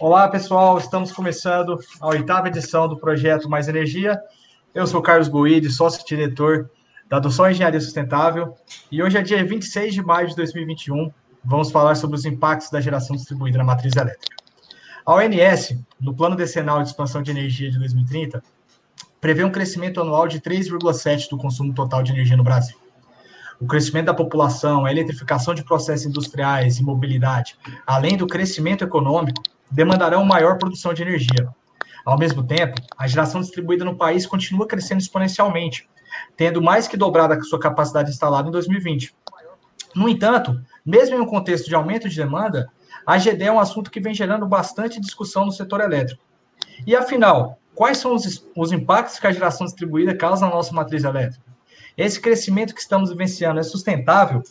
Olá, pessoal. Estamos começando a oitava edição do projeto Mais Energia. Eu sou Carlos Guide, sócio-diretor da do Engenharia Sustentável. E hoje é dia 26 de maio de 2021. Vamos falar sobre os impactos da geração distribuída na matriz elétrica. A ONS, no Plano Decenal de Expansão de Energia de 2030, prevê um crescimento anual de 3,7% do consumo total de energia no Brasil o crescimento da população, a eletrificação de processos industriais e mobilidade, além do crescimento econômico, demandarão maior produção de energia. Ao mesmo tempo, a geração distribuída no país continua crescendo exponencialmente, tendo mais que dobrado a sua capacidade instalada em 2020. No entanto, mesmo em um contexto de aumento de demanda, a GD é um assunto que vem gerando bastante discussão no setor elétrico. E afinal, quais são os, os impactos que a geração distribuída causa na nossa matriz elétrica? Esse crescimento que estamos vivenciando é sustentável?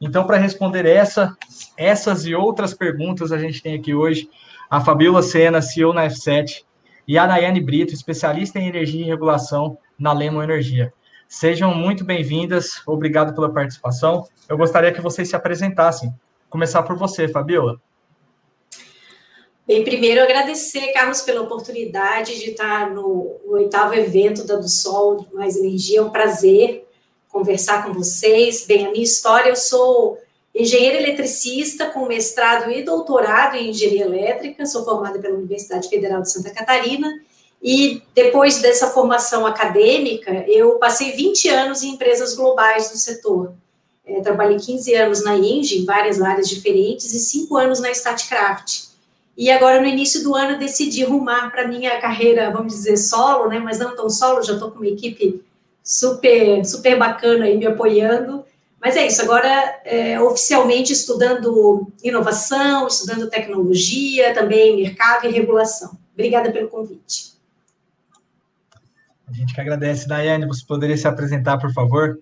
Então, para responder essa, essas e outras perguntas, a gente tem aqui hoje a Fabiola Sena, CEO na F7, e a Nayane Brito, especialista em energia e regulação na Lemon Energia. Sejam muito bem-vindas, obrigado pela participação. Eu gostaria que vocês se apresentassem. Começar por você, Fabiola. Bem, primeiro agradecer, Carlos, pela oportunidade de estar no, oitavo evento da Do Sol Mais Energia. É um prazer conversar com vocês. Bem, a minha história, eu sou engenheira eletricista com mestrado e doutorado em engenharia elétrica, sou formada pela Universidade Federal de Santa Catarina, e depois dessa formação acadêmica, eu passei 20 anos em empresas globais do setor. É, trabalhei 15 anos na Engie, em várias áreas diferentes, e 5 anos na Statcraft. E agora, no início do ano, decidi rumar para minha carreira, vamos dizer, solo, né? Mas não tão solo, já estou com uma equipe super, super bacana aí me apoiando. Mas é isso, agora é, oficialmente estudando inovação, estudando tecnologia, também mercado e regulação. Obrigada pelo convite. A gente que agradece. Daiane, você poderia se apresentar, por favor?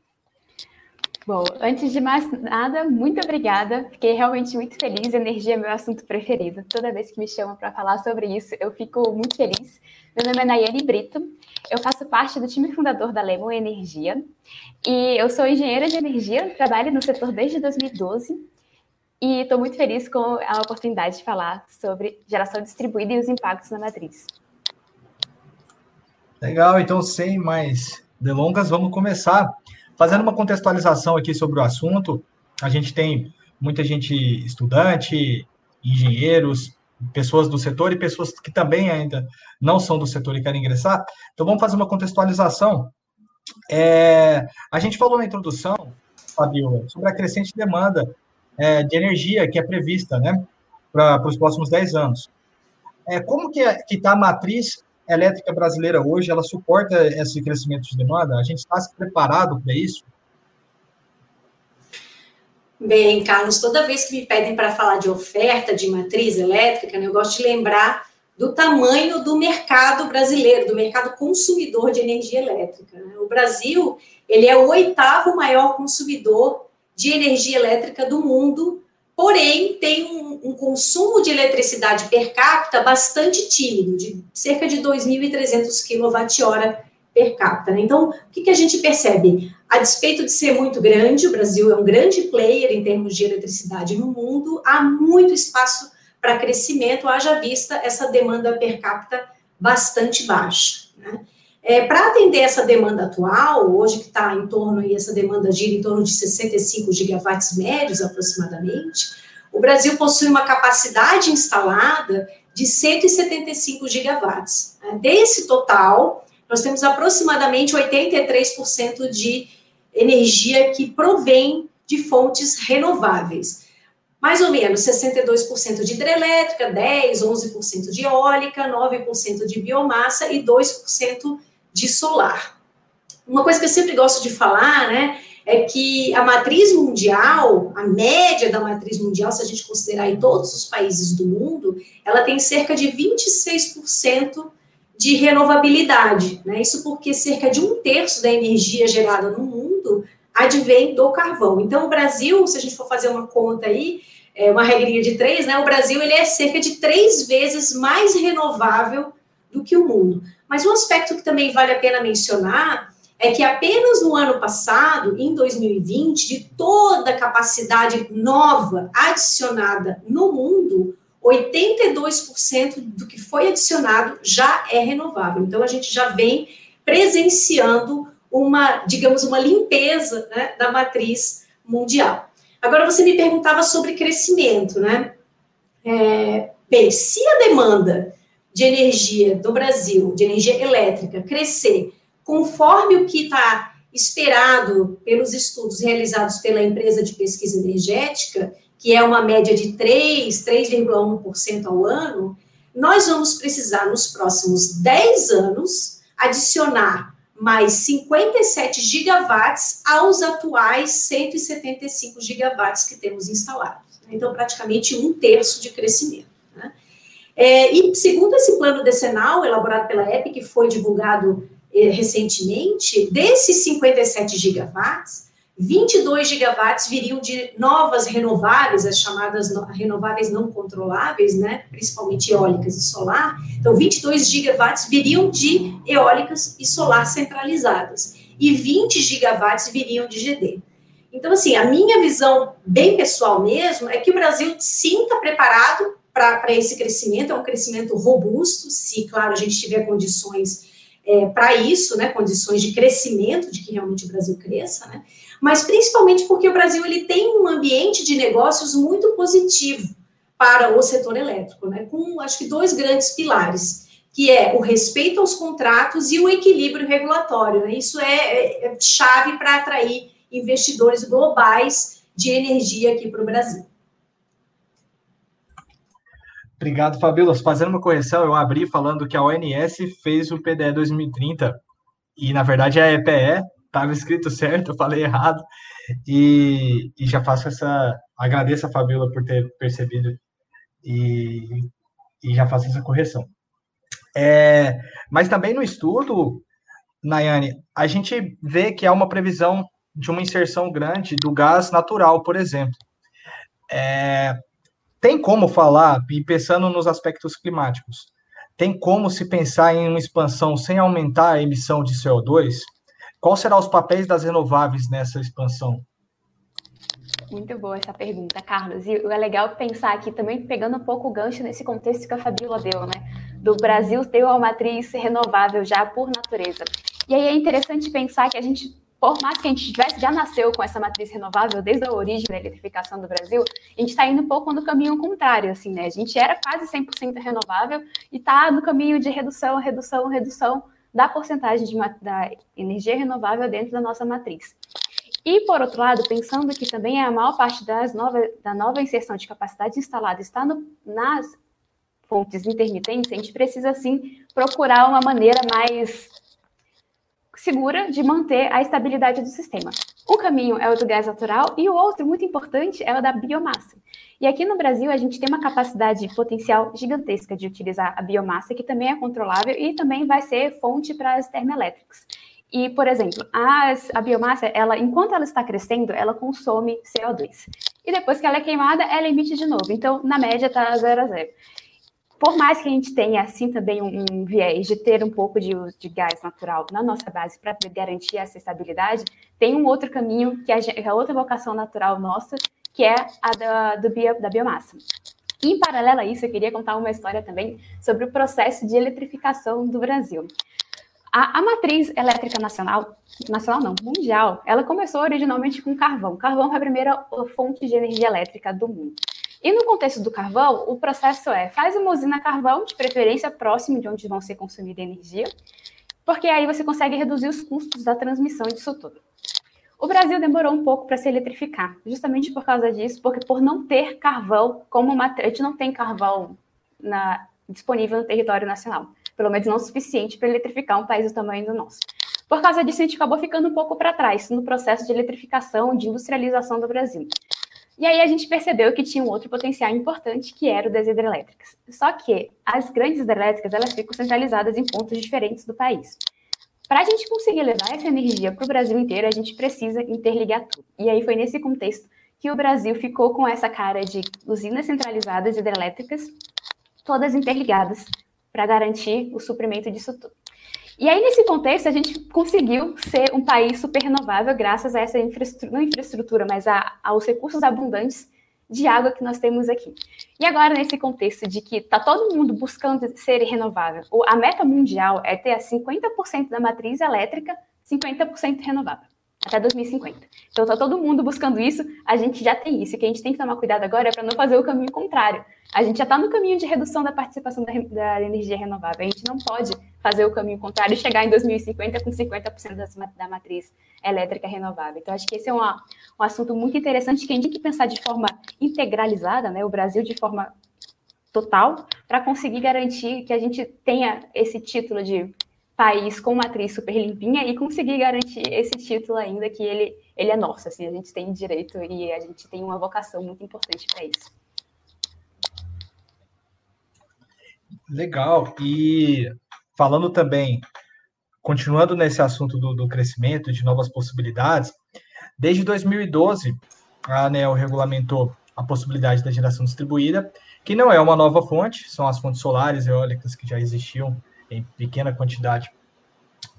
Bom, antes de mais nada, muito obrigada. Fiquei realmente muito feliz. Energia é meu assunto preferido. Toda vez que me chamam para falar sobre isso, eu fico muito feliz. Meu nome é Nayane Brito. Eu faço parte do time fundador da Lemon Energia. E eu sou engenheira de energia, trabalho no setor desde 2012. E estou muito feliz com a oportunidade de falar sobre geração distribuída e os impactos na matriz. Legal, então sem mais delongas, vamos começar. Fazendo uma contextualização aqui sobre o assunto, a gente tem muita gente estudante, engenheiros, pessoas do setor e pessoas que também ainda não são do setor e querem ingressar. Então, vamos fazer uma contextualização. É, a gente falou na introdução, Fabiola, sobre a crescente demanda é, de energia que é prevista né, para os próximos 10 anos. É, como que é, está a matriz elétrica brasileira hoje, ela suporta esse crescimento de demanda? A gente está se preparado para isso? Bem, Carlos, toda vez que me pedem para falar de oferta de matriz elétrica, né, eu gosto de lembrar do tamanho do mercado brasileiro, do mercado consumidor de energia elétrica. Né? O Brasil, ele é o oitavo maior consumidor de energia elétrica do mundo, porém tem um, um consumo de eletricidade per capita bastante tímido, de cerca de 2.300 kWh per capita. Né? Então, o que, que a gente percebe? A despeito de ser muito grande, o Brasil é um grande player em termos de eletricidade no mundo, há muito espaço para crescimento, haja vista essa demanda per capita bastante baixa. Né? É, para atender essa demanda atual, hoje que está em torno, e essa demanda gira em torno de 65 gigawatts médios aproximadamente, o Brasil possui uma capacidade instalada de 175 gigawatts. Né? Desse total, nós temos aproximadamente 83% de energia que provém de fontes renováveis. Mais ou menos 62% de hidrelétrica, 10, 11% de eólica, 9% de biomassa e 2% de solar. Uma coisa que eu sempre gosto de falar, né, é que a matriz mundial, a média da matriz mundial, se a gente considerar em todos os países do mundo, ela tem cerca de 26% de renovabilidade. Né? Isso porque cerca de um terço da energia gerada no mundo advém do carvão. Então, o Brasil, se a gente for fazer uma conta aí, é uma regrinha de três, né? O Brasil ele é cerca de três vezes mais renovável do que o mundo. Mas um aspecto que também vale a pena mencionar é que apenas no ano passado, em 2020, de toda a capacidade nova adicionada no mundo, 82% do que foi adicionado já é renovável. Então, a gente já vem presenciando uma, digamos, uma limpeza né, da matriz mundial. Agora, você me perguntava sobre crescimento, né? É, bem, se a demanda de energia do Brasil, de energia elétrica, crescer conforme o que está esperado pelos estudos realizados pela empresa de pesquisa energética, que é uma média de 3, 3,1% ao ano, nós vamos precisar, nos próximos 10 anos, adicionar mais 57 gigawatts aos atuais 175 gigawatts que temos instalados. Então, praticamente um terço de crescimento. É, e segundo esse plano decenal, elaborado pela EP, que foi divulgado eh, recentemente, desses 57 gigawatts, 22 gigawatts viriam de novas renováveis, as chamadas renováveis não controláveis, né, principalmente eólicas e solar. Então, 22 gigawatts viriam de eólicas e solar centralizadas e 20 gigawatts viriam de GD. Então, assim, a minha visão bem pessoal mesmo é que o Brasil está preparado para esse crescimento, é um crescimento robusto, se, claro, a gente tiver condições é, para isso, né, condições de crescimento, de que realmente o Brasil cresça, né, mas principalmente porque o Brasil ele tem um ambiente de negócios muito positivo para o setor elétrico, né, com acho que dois grandes pilares, que é o respeito aos contratos e o equilíbrio regulatório. Né, isso é, é, é chave para atrair investidores globais de energia aqui para o Brasil. Obrigado, Fabíola. Fazendo uma correção, eu abri falando que a ONS fez o PDE 2030 e, na verdade, é a EPE, estava escrito certo, eu falei errado. E, e, já faço essa. Agradeço a Fabíola por ter percebido e, e já faço essa correção. É, mas também no estudo, Nayane, a gente vê que há uma previsão de uma inserção grande do gás natural, por exemplo. É, tem como falar, e pensando nos aspectos climáticos, tem como se pensar em uma expansão sem aumentar a emissão de CO2? Qual será os papéis das renováveis nessa expansão? Muito boa essa pergunta, Carlos. E é legal pensar aqui também, pegando um pouco o gancho nesse contexto que a Fabíola deu, né? Do Brasil ter uma matriz renovável já por natureza. E aí é interessante pensar que a gente por mais que a gente tivesse, já nasceu com essa matriz renovável desde a origem da eletrificação do Brasil, a gente está indo um pouco no caminho contrário, assim, né? A gente era quase 100% renovável e está no caminho de redução, redução, redução da porcentagem de, da energia renovável dentro da nossa matriz. E, por outro lado, pensando que também a maior parte das nova, da nova inserção de capacidade instalada está no, nas fontes intermitentes, a gente precisa, sim, procurar uma maneira mais segura de manter a estabilidade do sistema. Um caminho é o do gás natural e o outro, muito importante, é o da biomassa. E aqui no Brasil, a gente tem uma capacidade potencial gigantesca de utilizar a biomassa, que também é controlável e também vai ser fonte para as termoelétricas. E, por exemplo, as, a biomassa, ela, enquanto ela está crescendo, ela consome CO2. E depois que ela é queimada, ela emite de novo. Então, na média, está zero a zero por mais que a gente tenha, assim, também um, um viés de ter um pouco de uso de gás natural na nossa base para garantir essa estabilidade, tem um outro caminho, que é a outra vocação natural nossa, que é a da, do bio, da biomassa. Em paralelo a isso, eu queria contar uma história também sobre o processo de eletrificação do Brasil. A, a, matriz elétrica nacional, nacional não, mundial, ela começou originalmente com carvão. Carvão foi a primeira fonte de energia elétrica do mundo. E no contexto do carvão, o processo é: faz uma usina carvão, de preferência próximo de onde vão ser consumida energia, porque aí você consegue reduzir os custos da transmissão disso tudo. O Brasil demorou um pouco para se eletrificar, justamente por causa disso, porque por não ter carvão como uma. A gente não tem carvão na, disponível no território nacional, pelo menos não o suficiente para eletrificar um país do tamanho do nosso. Por causa disso, a gente acabou ficando um pouco para trás no processo de eletrificação, de industrialização do Brasil. E aí a gente percebeu que tinha um outro potencial importante, que era o das hidrelétricas. Só que as grandes hidrelétricas, elas ficam centralizadas em pontos diferentes do país. Para a gente conseguir levar essa energia para o Brasil inteiro, a gente precisa interligar tudo. E aí foi nesse contexto que o Brasil ficou com essa cara de usinas centralizadas hidrelétricas, todas interligadas, para garantir o suprimento disso tudo. E aí, nesse contexto, a gente conseguiu ser um país super renovável graças a essa infraestrutura, não infraestrutura, mas a, aos recursos abundantes de água que nós temos aqui. E agora, nesse contexto de que está todo mundo buscando ser renovável, a meta mundial é ter 50% da matriz elétrica 50% renovável até 2050. Então, está todo mundo buscando isso, a gente já tem isso. O que a gente tem que tomar cuidado agora é para não fazer o caminho contrário. A gente já está no caminho de redução da participação da, da, energia renovável. A gente não pode fazer o caminho contrário e chegar em 2050 com 50% das, da matriz elétrica renovável. Então, acho que esse é uma, um assunto muito interessante que a gente tem que pensar de forma integralizada, né? o Brasil de forma total, para conseguir garantir que a gente tenha esse título de país com matriz super limpinha e conseguir garantir esse título ainda que ele, ele é nosso, assim, a gente tem direito e a gente tem uma vocação muito importante para isso. Legal. E falando também, continuando nesse assunto do, do crescimento, de novas possibilidades, desde 2012, a ANEL regulamentou a possibilidade da geração distribuída, que não é uma nova fonte, são as fontes solares e eólicas que já existiam em pequena quantidade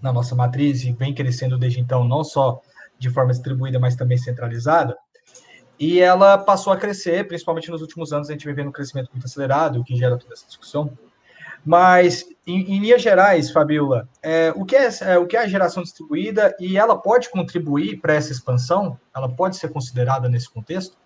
na nossa matriz e vem crescendo desde então, não só de forma distribuída, mas também centralizada. E ela passou a crescer, principalmente nos últimos anos, a gente vem vendo um crescimento muito acelerado, o que gera toda essa discussão. Mas, em, em linhas gerais, Fabiola, é, o, que é, é, o que é a geração distribuída e ela pode contribuir para essa expansão? Ela pode ser considerada nesse contexto?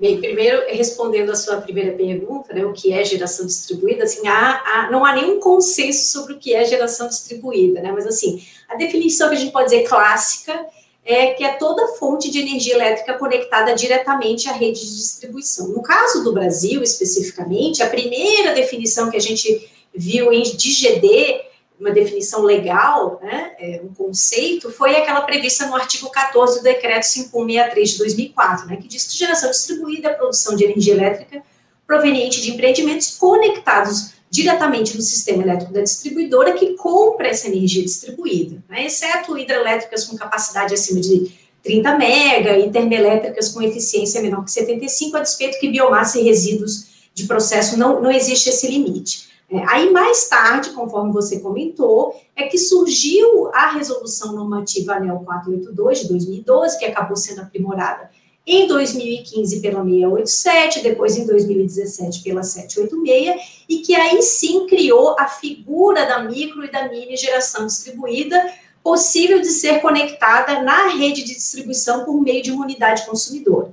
Bem, primeiro, respondendo a sua primeira pergunta, né, o que é geração distribuída, assim, há, há, não há nenhum consenso sobre o que é geração distribuída, né, mas assim, a definição que a gente pode dizer clássica é que é toda fonte de energia elétrica conectada diretamente à rede de distribuição. No caso do Brasil, especificamente, a primeira definição que a gente viu em DGD uma definição legal, né, é, um conceito, foi aquela prevista no artigo 14 do decreto 5163 de 2004, né, que diz que geração distribuída é a produção de energia elétrica proveniente de empreendimentos conectados diretamente no sistema elétrico da distribuidora que compra essa energia distribuída, né, exceto hidrelétricas com capacidade acima de 30 mega e termoelétricas com eficiência menor que 75, a despeito que biomassa e resíduos de processo não, não existe esse limite. É, aí, mais tarde, conforme você comentou, é que surgiu a resolução normativa ANEL 482 de 2012, que acabou sendo aprimorada em 2015 pela 687, depois em 2017 pela 786, e que aí sim criou a figura da micro e da mini geração distribuída, possível de ser conectada na rede de distribuição por meio de uma unidade consumidora.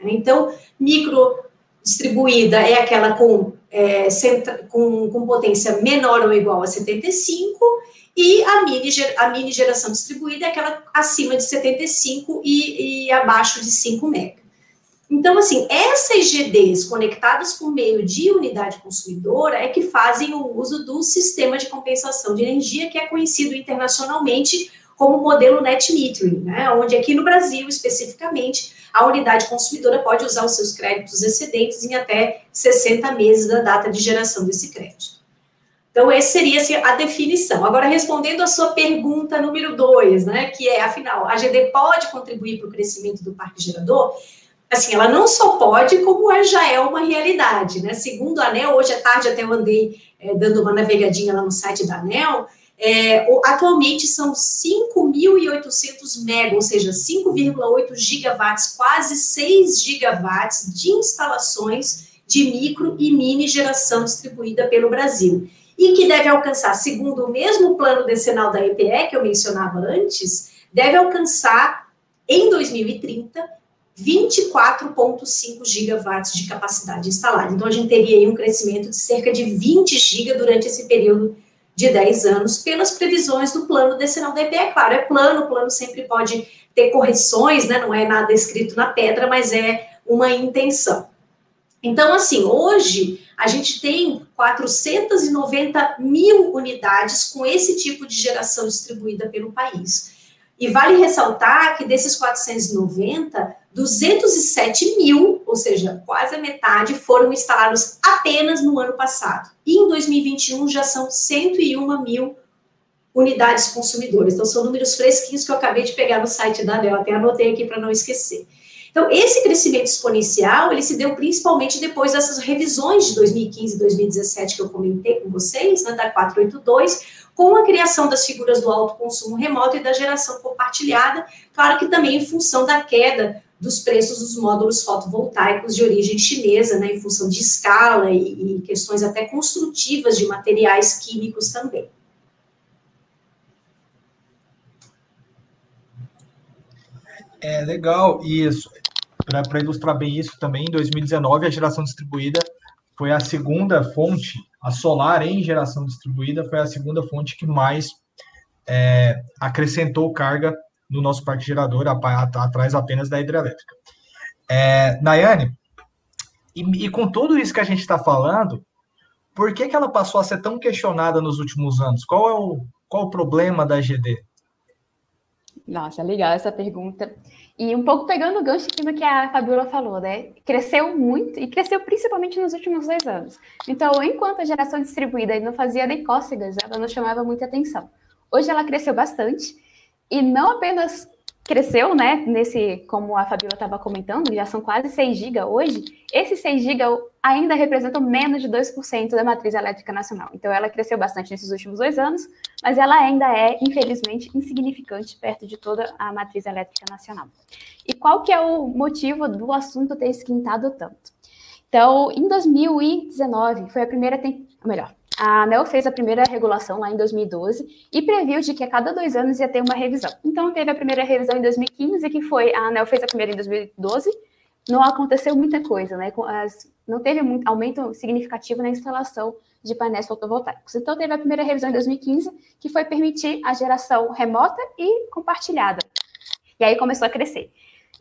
Então, micro distribuída é aquela com é, com, com, potência menor ou igual a 75, e a mini, a mini geração distribuída é aquela acima de 75 e, e abaixo de 5 mega. Então, assim, essas GDs conectadas por meio de unidade consumidora é que fazem o uso do sistema de compensação de energia, que é conhecido internacionalmente como modelo net metering, né? onde aqui no Brasil, especificamente, a unidade consumidora pode usar os seus créditos excedentes em até 60 meses da data de geração desse crédito. Então, essa seria assim, a definição. Agora, respondendo a sua pergunta número 2, né, que é, afinal, a GD pode contribuir para o crescimento do parque gerador? Assim, ela não só pode, como é, já é uma realidade, né? Segundo a ANEL, hoje à tarde até eu andei é, dando uma navegadinha lá no site da ANEL, é, atualmente são 5.800 mega, ou seja, 5,8 gigawatts, quase 6 gigawatts de instalações de micro e mini geração distribuída pelo Brasil. E que deve alcançar, segundo o mesmo plano decenal da EPE que eu mencionava antes, deve alcançar em 2030 24,5 gigawatts de capacidade instalada. Então, a gente teria aí um crescimento de cerca de 20 giga durante esse período de 10 anos, pelas previsões do plano decenal da EPE. É claro, é plano, o plano sempre pode ter correções, né? não é nada escrito na pedra, mas é uma intenção. Então, assim, hoje a gente tem 490 mil unidades com esse tipo de geração distribuída pelo país. E vale ressaltar que desses 490, 207 mil, ou seja, quase a metade, foram instalados apenas no ano passado. E em 2021 já são 101 mil unidades consumidoras. Então, são números fresquinhos que eu acabei de pegar no site da ANEL, até anotei aqui para não esquecer. Então, esse crescimento exponencial, ele se deu principalmente depois dessas revisões de 2015 e 2017 que eu comentei com vocês, né, da 482, com a criação das figuras do alto consumo remoto e da geração compartilhada, claro que também em função da queda dos preços dos módulos fotovoltaicos de origem chinesa, né, em função de escala e, e questões até construtivas de materiais químicos também. É legal, isso. Para ilustrar bem isso também, em 2019 a geração distribuída foi a segunda fonte, a solar em geração distribuída foi a segunda fonte que mais é, acrescentou carga no nosso parque gerador, atrás apenas da hidrelétrica. É, Nayane, e, e, com tudo isso que a gente está falando, por que, que ela passou a ser tão questionada nos últimos anos? Qual é o, qual o problema da GD? Nossa, legal essa pergunta. E um pouco pegando o gancho aqui no que a Fabiola falou, né? Cresceu muito e cresceu principalmente nos últimos dois anos. Então, enquanto a geração distribuída não fazia nem cócegas, ela não chamava muita atenção. Hoje ela cresceu bastante e não apenas cresceu, né, nesse, como a Fabiola estava comentando, já são quase 6 GB hoje, esses 6 GB ainda representam menos de 2% da matriz elétrica nacional. Então, ela cresceu bastante nesses últimos dois anos, mas ela ainda é, infelizmente, insignificante perto de toda a matriz elétrica nacional. E qual que é o motivo do assunto ter esquentado tanto? Então, em 2019, foi a primeira, melhor, a ANEL fez a primeira regulação lá em 2012 e previu de que a cada dois anos ia ter uma revisão. Então, teve a primeira revisão em 2015, que foi, a ANEL fez a primeira em 2012, não aconteceu muita coisa, né? Não teve muito aumento significativo na instalação de painéis fotovoltaicos. Então, teve a primeira revisão em 2015, que foi permitir a geração remota e compartilhada. E aí começou a crescer.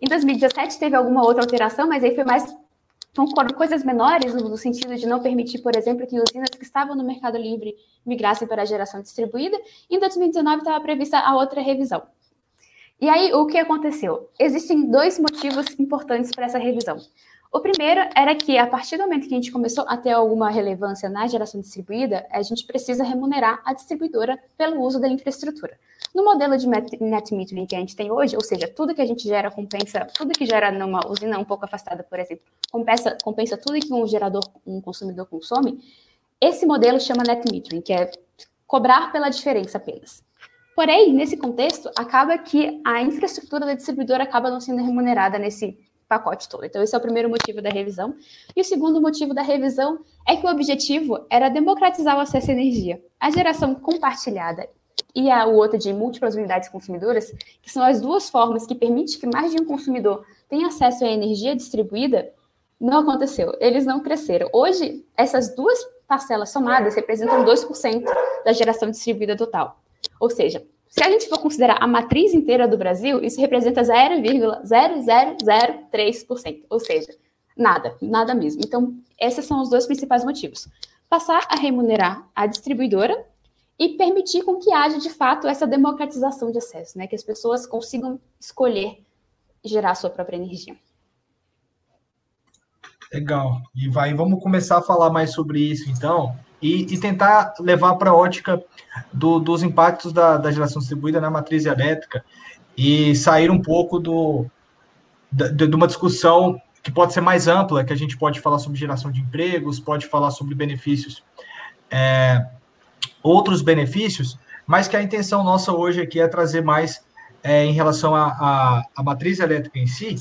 Em 2017 teve alguma outra alteração, mas aí foi mais então, coisas menores, no sentido de não permitir, por exemplo, que usinas que estavam no Mercado Livre migrassem para a geração distribuída. Em 2019 estava prevista a outra revisão. E aí, o que aconteceu? Existem dois motivos importantes para essa revisão. O primeiro era que, a partir do momento que a gente começou a ter alguma relevância na geração distribuída, a gente precisa remunerar a distribuidora pelo uso da infraestrutura. No modelo de net metering que a gente tem hoje, ou seja, tudo que a gente gera compensa, tudo que gera numa usina um pouco afastada, por exemplo, compensa, compensa tudo que um gerador, um consumidor consome, esse modelo chama net metering, que é cobrar pela diferença apenas. Porém, nesse contexto, acaba que a infraestrutura da distribuidora acaba não sendo remunerada nesse pacote todo. Então, esse é o primeiro motivo da revisão. E o segundo motivo da revisão é que o objetivo era democratizar o acesso à energia. A geração compartilhada e a, o outro de múltiplas unidades consumidoras, que são as duas formas que permitem que mais de um consumidor tenha acesso à energia distribuída, não aconteceu. Eles não cresceram. Hoje, essas duas parcelas somadas representam 2% da geração distribuída total. Ou seja, se a gente for considerar a matriz inteira do Brasil, isso representa 0,0003%, ou seja, nada, nada mesmo. Então, esses são os dois principais motivos. Passar a remunerar a distribuidora e permitir com que haja, de fato, essa democratização de acesso, né? que as pessoas consigam escolher gerar sua própria energia. Legal. E vai, vamos começar a falar mais sobre isso, então e, e tentar levar para a ótica do, dos impactos da, da, geração distribuída na matriz elétrica e sair um pouco do, de, de uma discussão que pode ser mais ampla, que a gente pode falar sobre geração de empregos, pode falar sobre benefícios, é, outros benefícios, mas que a intenção nossa hoje aqui é trazer mais é, em relação à matriz elétrica em si.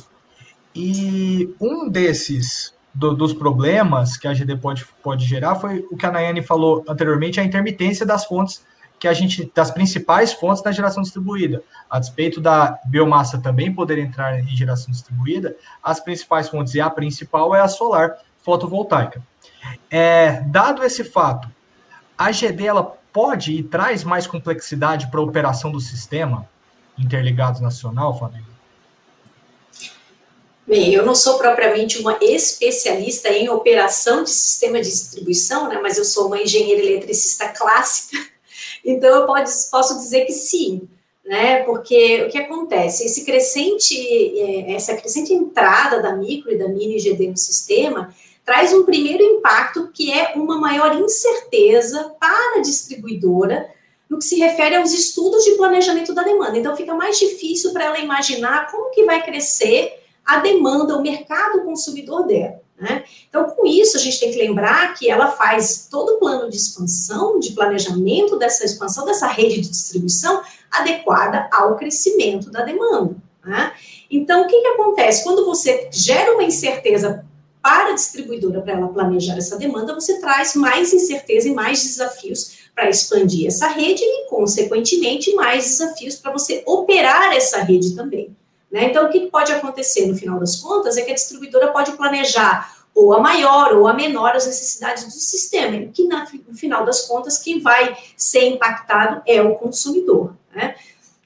E um desses do, dos problemas que a GD pode, pode gerar foi o que a Nayane falou anteriormente, a intermitência das fontes que a gente, das principais fontes da geração distribuída. A despeito da biomassa também poder entrar em geração distribuída, as principais fontes, e a principal é a solar fotovoltaica. É, dado esse fato, a GD ela pode e traz mais complexidade para a operação do sistema interligados nacional, Fabio? Bem, eu não sou propriamente uma especialista em operação de sistema de distribuição, né, mas eu sou uma engenheira eletricista clássica, então eu pode, posso dizer que sim, né, porque o que acontece? Esse crescente, é, essa crescente entrada da micro e da mini GD no sistema traz um primeiro impacto que é uma maior incerteza para a distribuidora no que se refere aos estudos de planejamento da demanda. Então fica mais difícil para ela imaginar como que vai crescer a demanda, o mercado consumidor dela. Né? Então, com isso, a gente tem que lembrar que ela faz todo o plano de expansão, de planejamento dessa expansão, dessa rede de distribuição, adequada ao crescimento da demanda. Né? Então, o que, que acontece? Quando você gera uma incerteza para a distribuidora, para ela planejar essa demanda, você traz mais incerteza e mais desafios para expandir essa rede e, consequentemente, mais desafios para você operar essa rede também. Né? Então, o que pode acontecer no final das contas é que a distribuidora pode planejar ou a maior ou a menor as necessidades do sistema, que no final das contas quem vai ser impactado é o consumidor. Né?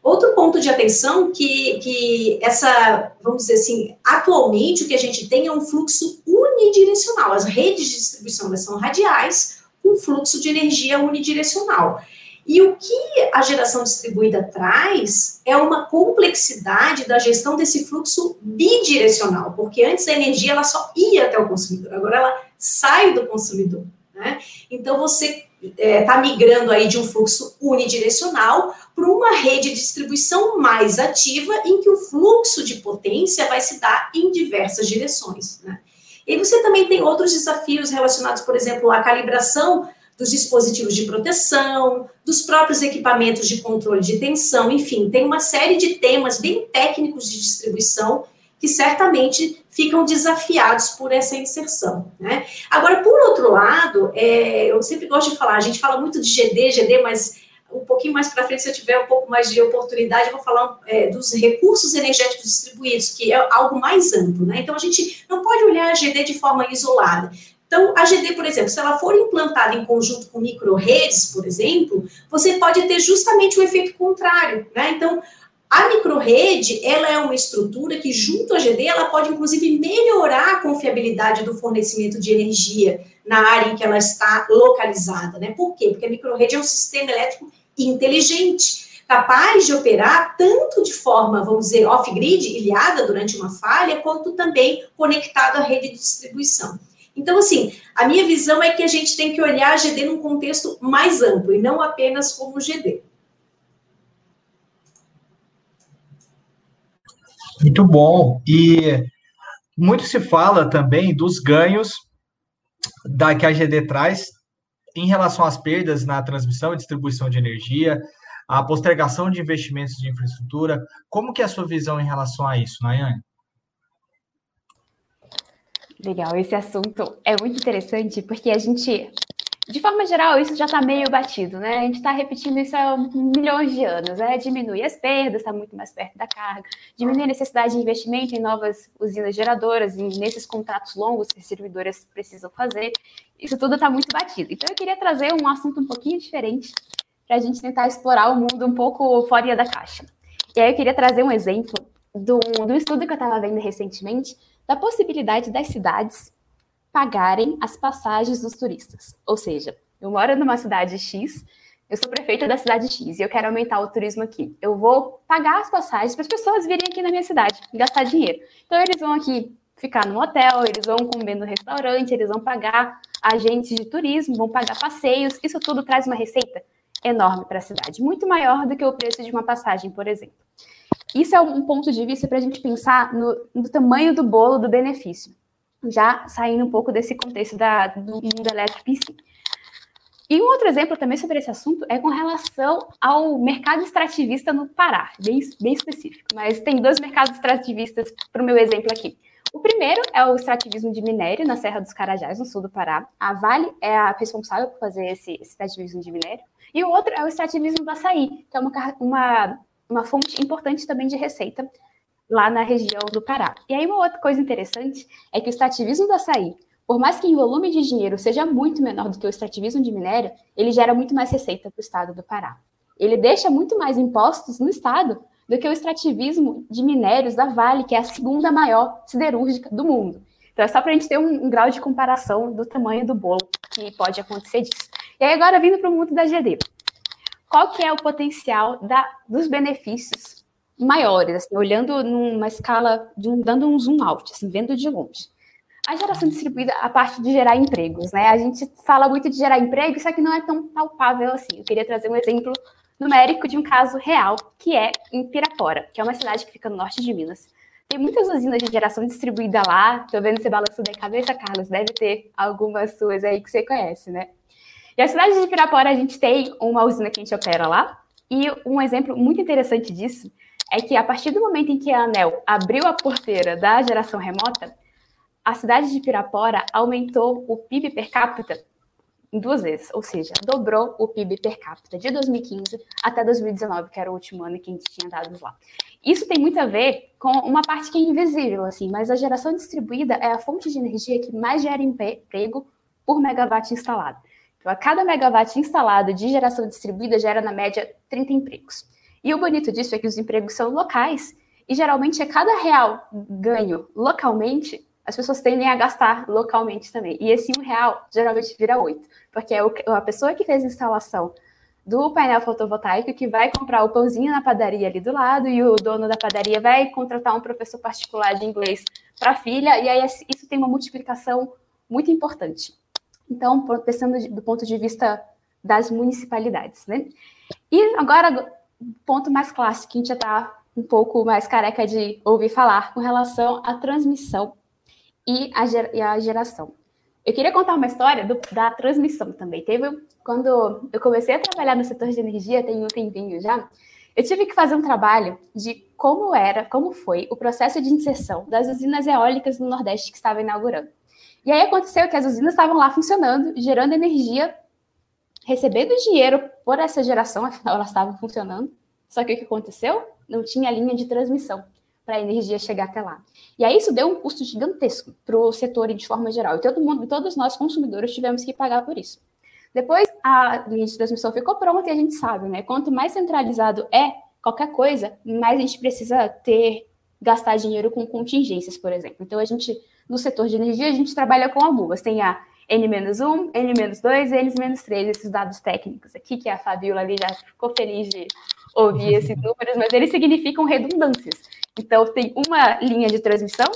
Outro ponto de atenção que, que essa, vamos dizer assim, atualmente o que a gente tem é um fluxo unidirecional. As redes de distribuição são radiais, com fluxo de energia unidirecional. E o que a geração distribuída traz é uma complexidade da gestão desse fluxo bidirecional, porque antes a energia ela só ia até o consumidor, agora ela sai do consumidor. Né? Então você está é, tá migrando aí de um fluxo unidirecional para uma rede de distribuição mais ativa, em que o fluxo de potência vai se dar em diversas direções. Né? E você também tem outros desafios relacionados, por exemplo, à calibração dos dispositivos de proteção, dos próprios equipamentos de controle de tensão, enfim, tem uma série de temas bem técnicos de distribuição que certamente ficam desafiados por essa inserção. Né? Agora, por outro lado, é, eu sempre gosto de falar, a gente fala muito de GD, GD, mas um pouquinho mais para frente, se eu tiver um pouco mais de oportunidade, eu vou falar é, dos recursos energéticos distribuídos, que é algo mais amplo. Né? Então, a gente não pode olhar a GD de forma isolada. Então, a GD, por exemplo, se ela for implantada em conjunto com microredes, por exemplo, você pode ter justamente o efeito contrário, né? Então, a microrede, ela é uma estrutura que, junto à GD, ela pode, inclusive, melhorar a confiabilidade do fornecimento de energia na área em que ela está localizada, né? Por quê? Porque a microrede é um sistema elétrico inteligente, capaz de operar tanto de forma, vamos dizer, off-grid, ilhada durante uma falha, quanto também conectado à rede de distribuição. Então, assim, a minha visão é que a gente tem que olhar a GD num contexto mais amplo e não apenas como GD. Muito bom. E muito se fala também dos ganhos da que a GD traz em relação às perdas na transmissão e distribuição de energia, a postergação de investimentos de infraestrutura. Como que é a sua visão em relação a isso, Nayane? Legal, esse assunto é muito interessante porque a gente, de forma geral, isso já está meio batido, né? A gente está repetindo isso há milhões de anos, né? Diminui as perdas, está muito mais perto da carga, diminui a necessidade de investimento em novas usinas geradoras e nesses contratos longos que as precisam fazer. Isso tudo está muito batido. Então, eu queria trazer um assunto um pouquinho diferente para a gente tentar explorar o mundo um pouco fora da caixa. E aí, eu queria trazer um exemplo do, do estudo que eu estava vendo recentemente da possibilidade das cidades pagarem as passagens dos turistas. Ou seja, eu moro numa cidade X, eu sou prefeita da cidade X e eu quero aumentar o turismo aqui. Eu vou pagar as passagens para as pessoas virem aqui na minha cidade gastar dinheiro. Então, eles vão aqui ficar no hotel, eles vão comer no restaurante, eles vão pagar agentes de turismo, vão pagar passeios. Isso tudo traz uma receita enorme para a cidade, muito maior do que o preço de uma passagem, por exemplo. Isso é um ponto de vista para a gente pensar no, no, tamanho do bolo do benefício, já saindo um pouco desse contexto da, do mundo elétrico si. E um outro exemplo também sobre esse assunto é com relação ao mercado extrativista no Pará, bem, bem específico, mas tem dois mercados extrativistas para o meu exemplo aqui. O primeiro é o extrativismo de minério na Serra dos Carajás, no sul do Pará. A Vale é a responsável por fazer esse extrativismo de minério. E o outro é o extrativismo do açaí, que é uma, uma uma fonte importante também de receita lá na região do Pará. E aí, uma outra coisa interessante é que o extrativismo do açaí, por mais que em volume de dinheiro seja muito menor do que o extrativismo de minério, ele gera muito mais receita para o estado do Pará. Ele deixa muito mais impostos no estado do que o extrativismo de minérios da Vale, que é a segunda maior siderúrgica do mundo. Então, é só para a gente ter um, um, grau de comparação do tamanho do bolo que pode acontecer disso. E aí, agora, vindo para o mundo da GD qual que é o potencial da, dos benefícios maiores, assim, olhando numa escala, um, dando um zoom out, assim, vendo de longe. A geração distribuída, a parte de gerar empregos, né? A gente fala muito de gerar emprego, só que não é tão palpável assim. Eu queria trazer um exemplo numérico de um caso real, que é em Pirapora, que é uma cidade que fica no norte de Minas. Tem muitas usinas de geração distribuída lá. Tô vendo você balançando a cabeça, Carlos. Deve ter algumas suas aí que você conhece, né? E a cidade de Pirapora, a gente tem uma usina que a gente opera lá. E um exemplo muito interessante disso é que a partir do momento em que a ANEL abriu a porteira da geração remota, a cidade de Pirapora aumentou o PIB per capita em duas vezes, ou seja, dobrou o PIB per capita de 2015 até 2019, que era o último ano que a gente tinha dados lá. Isso tem muito a ver com uma parte que é invisível, assim, mas a geração distribuída é a fonte de energia que mais gera emprego por megawatt instalado. A cada megawatt instalado de geração distribuída gera, na média, 30 empregos. E o bonito disso é que os empregos são locais e geralmente a cada real ganho localmente, as pessoas tendem a gastar localmente também. E esse um real geralmente vira oito, porque é a pessoa que fez a instalação do painel fotovoltaico que vai comprar o pãozinho na padaria ali do lado e o dono da padaria vai contratar um professor particular de inglês para a filha, e aí isso tem uma multiplicação muito importante. Então, pensando do ponto de vista das municipalidades, né? E agora, ponto mais clássico, que a gente já está um pouco mais careca de ouvir falar com relação à transmissão e a geração. Eu queria contar uma história do, da transmissão também. Teve quando eu comecei a trabalhar no setor de energia, tem um tempinho já, eu tive que fazer um trabalho de como era, como foi o processo de inserção das usinas eólicas no Nordeste que estava inaugurando. E aí aconteceu que as usinas estavam lá funcionando, gerando energia, recebendo dinheiro por essa geração, afinal elas estavam funcionando. Só que o que aconteceu? Não tinha linha de transmissão para a energia chegar até lá. E aí isso deu um custo gigantesco para o setor de forma geral. E todo mundo, todos nós consumidores tivemos que pagar por isso. Depois a linha de transmissão ficou pronta e a gente sabe, né? Quanto mais centralizado é qualquer coisa, mais a gente precisa ter gastar dinheiro com contingências, por exemplo. Então a gente no setor de energia a gente trabalha com algumas. Tem a N-1, N-2 e N-3, esses dados técnicos aqui, que a Fabiola ali já ficou feliz de ouvir esses números, mas eles significam redundâncias. Então, tem uma linha de transmissão,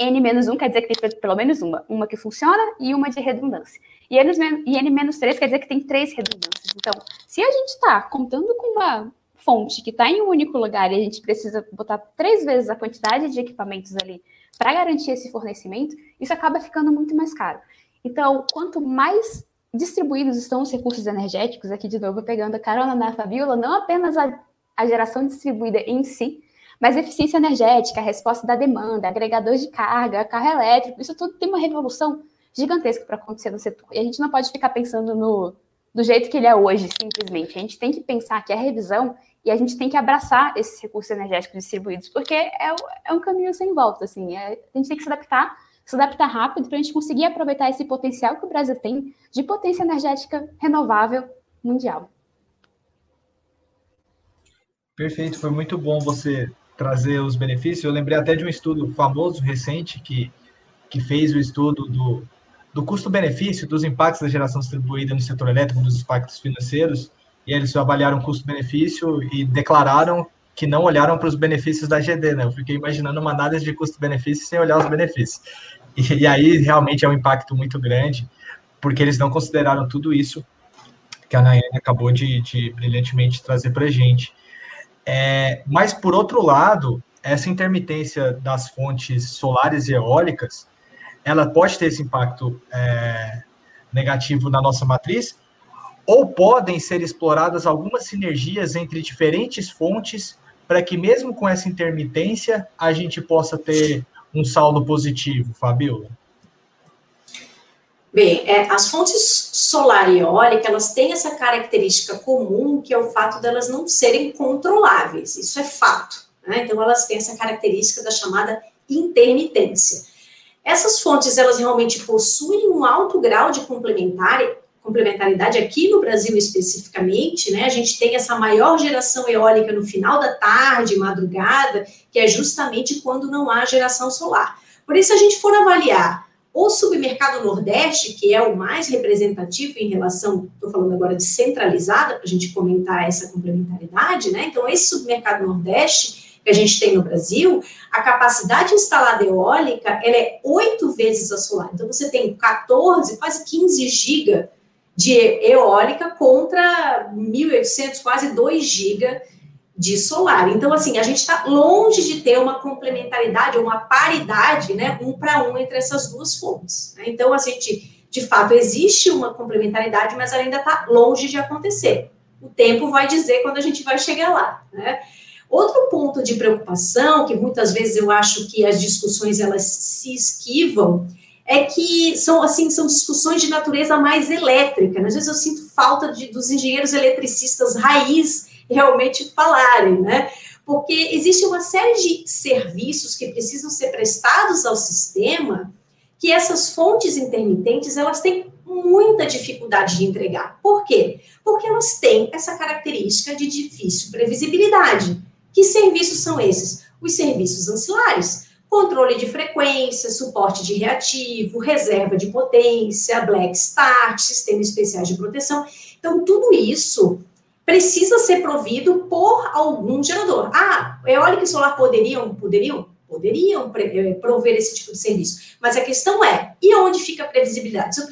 N-1 quer dizer que tem pelo menos uma, uma que funciona e uma de redundância. E N-3 quer dizer que tem três redundâncias. Então, se a gente está contando com uma fonte que está em um único lugar e a gente precisa botar três vezes a quantidade de equipamentos ali para garantir esse fornecimento, isso acaba ficando muito mais caro. Então, quanto mais distribuídos estão os recursos energéticos, aqui de novo pegando a carona na Fabiola, não apenas a, a geração distribuída em si, mas eficiência energética, a resposta da demanda, agregador de carga, carro elétrico, isso tudo tem uma revolução gigantesca para acontecer no setor. E a gente não pode ficar pensando no do jeito que ele é hoje, simplesmente. A gente tem que pensar que é revisão e a gente tem que abraçar esses recursos energéticos distribuídos, porque é, é um caminho sem volta, assim. É, a gente tem que se adaptar, se adaptar rápido para a gente conseguir aproveitar esse potencial que o Brasil tem de potência energética renovável mundial. Perfeito, foi muito bom você trazer os benefícios. Eu lembrei até de um estudo famoso, recente, que, que fez o estudo do, do custo-benefício, dos impactos da geração distribuída no setor elétrico, dos impactos financeiros, e eles avaliaram custo-benefício e declararam que não olharam para os benefícios da GD, né? Eu fiquei imaginando uma análise de custo-benefício sem olhar os benefícios. E, e, aí realmente é um impacto muito grande, porque eles não consideraram tudo isso que a Nayane acabou de, de brilhantemente trazer para a gente. É, mas, por outro lado, essa intermitência das fontes solares e eólicas, ela pode ter esse impacto é, negativo na nossa matriz, ou podem ser exploradas algumas sinergias entre diferentes fontes para que, mesmo com essa intermitência, a gente possa ter um saldo positivo, Fabiola? Bem, é, as fontes solar e eólica, elas têm essa característica comum, que é o fato delas não serem controláveis, isso é fato. Né? Então, elas têm essa característica da chamada intermitência. Essas fontes, elas realmente possuem um alto grau de complementaridade aqui no Brasil especificamente, né? A gente tem essa maior geração eólica no final da tarde, madrugada, que é justamente quando não há geração solar. Por isso, se a gente for avaliar o submercado Nordeste, que é o mais representativo em relação, estou falando agora de centralizada, para a gente comentar essa complementaridade, né? Então, esse submercado Nordeste que a gente tem no Brasil, a capacidade instalada eólica, ela é oito vezes a solar. Então, você tem 14, quase 15 giga de eólica contra 1.800, quase 2 giga de solar. Então, assim, a gente está longe de ter uma complementaridade, uma paridade, né, um para um entre essas duas fontes. Né? Então, a gente, de fato, existe uma complementaridade, mas ainda está longe de acontecer. O tempo vai dizer quando a gente vai chegar lá. Né? Outro ponto de preocupação, que muitas vezes eu acho que as discussões elas se esquivam, é que são assim são discussões de natureza mais elétrica. Né? Às vezes eu sinto falta de, dos engenheiros eletricistas raiz realmente falarem, né? Porque existe uma série de serviços que precisam ser prestados ao sistema que essas fontes intermitentes elas têm muita dificuldade de entregar. Por quê? Porque elas têm essa característica de difícil previsibilidade. Que serviços são esses? Os serviços ancilares. Controle de frequência, suporte de reativo, reserva de potência, black start, sistemas especiais de proteção. Então, tudo isso precisa ser provido por algum gerador. Ah, eólica e solar poderiam? Poderiam? Poderiam eh, prover esse tipo de serviço. Mas a questão é, e onde fica a previsibilidade? Se eu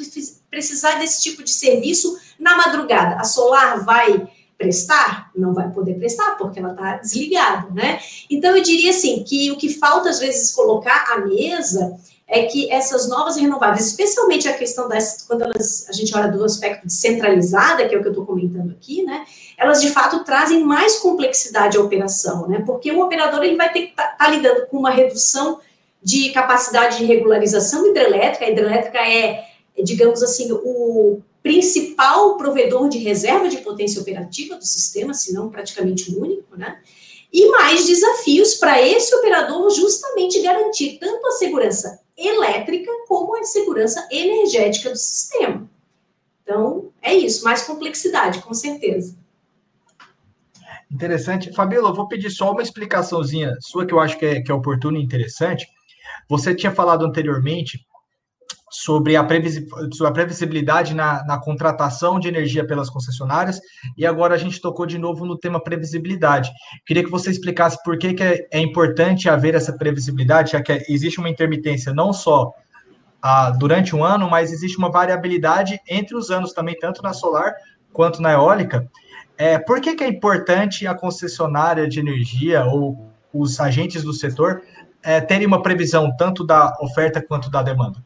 precisar desse tipo de serviço na madrugada, a solar vai prestar? Não vai poder prestar, porque ela está desligada, né? Então, eu diria assim, que o que falta, às vezes, colocar à mesa é que essas novas renováveis, especialmente a questão das, quando elas, a gente olha do aspecto descentralizada, que é o que eu estou comentando aqui, né, elas de fato trazem mais complexidade à operação, né, porque o operador ele vai ter que estar tá, tá lidando com uma redução de capacidade de regularização hidrelétrica, a hidrelétrica é, digamos assim, o principal provedor de reserva de potência operativa do sistema, se não praticamente o único, né, e mais desafios para esse operador justamente garantir tanto a segurança elétrica como a segurança energética do sistema. Então, é isso, mais complexidade, com certeza. Interessante. Fabíola, eu vou pedir só uma explicaçãozinha sua que eu acho que é, que é oportuna e interessante. Você tinha falado anteriormente sobre a, previsibilidade na, na, contratação de energia pelas concessionárias, e agora a gente tocou de novo no tema previsibilidade. Queria que você explicasse por que, que é, é importante haver essa previsibilidade, já que existe uma intermitência não só ah, durante um ano, mas existe uma variabilidade entre os anos também, tanto na solar quanto na eólica. É, por que, que é importante a concessionária de energia ou os agentes do setor é, terem uma previsão tanto da oferta quanto da demanda?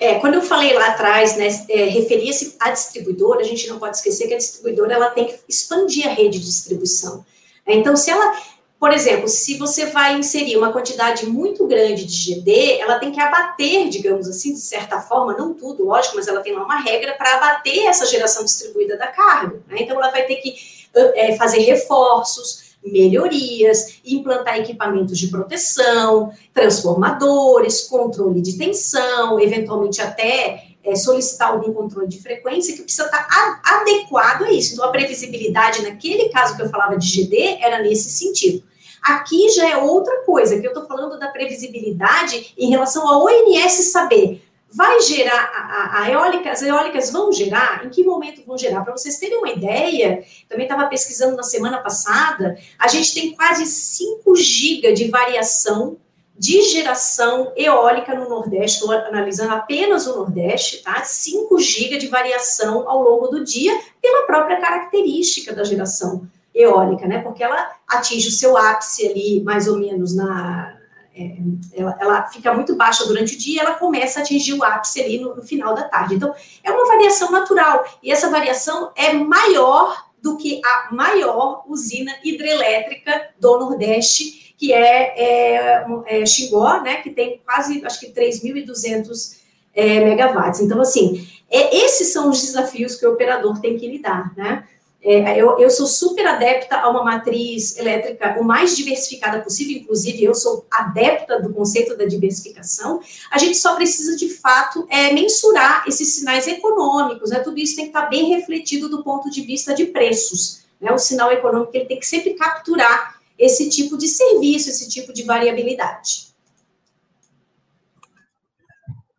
É, quando eu falei lá atrás, né, é, referia-se à distribuidora, a gente não pode esquecer que a distribuidora ela tem que expandir a rede de distribuição. É, então, se ela, por exemplo, se você vai inserir uma quantidade muito grande de GD, ela tem que abater, digamos assim, de certa forma, não tudo, lógico, mas ela tem lá uma regra para abater essa geração distribuída da carga. Né? Então, ela vai ter que é, fazer reforços, melhorias, implantar equipamentos de proteção, transformadores, controle de tensão, eventualmente até é, solicitar algum controle de frequência que precisa estar adequado a isso. Então, a previsibilidade, naquele caso que eu falava de GD, era nesse sentido. Aqui já é outra coisa, que eu estou falando da previsibilidade em relação ao ONS saber vai gerar, a, a, eólica, as eólicas vão gerar? Em que momento vão gerar? Para vocês terem uma ideia, também estava pesquisando na semana passada, a gente tem quase 5 GB de variação de geração eólica no Nordeste, estou analisando apenas o Nordeste, tá? 5 GB de variação ao longo do dia, pela própria característica da geração eólica, né? Porque ela atinge o seu ápice ali, mais ou menos, na, é, ela, ela, fica muito baixa durante o dia, ela começa a atingir o ápice ali no, no, final da tarde. Então, é uma variação natural, e essa variação é maior do que a maior usina hidrelétrica do Nordeste, que é, é, é Xingó, né, que tem quase, acho que 3.200 é, megawatts. Então, assim, é, esses são os desafios que o operador tem que lidar, né? É, eu, eu, sou super adepta a uma matriz elétrica o mais diversificada possível, inclusive eu sou adepta do conceito da diversificação. A gente só precisa, de fato, é, mensurar esses sinais econômicos, né? Tudo isso tem que estar bem refletido do ponto de vista de preços. Né? O sinal econômico ele tem que sempre capturar esse tipo de serviço, esse tipo de variabilidade.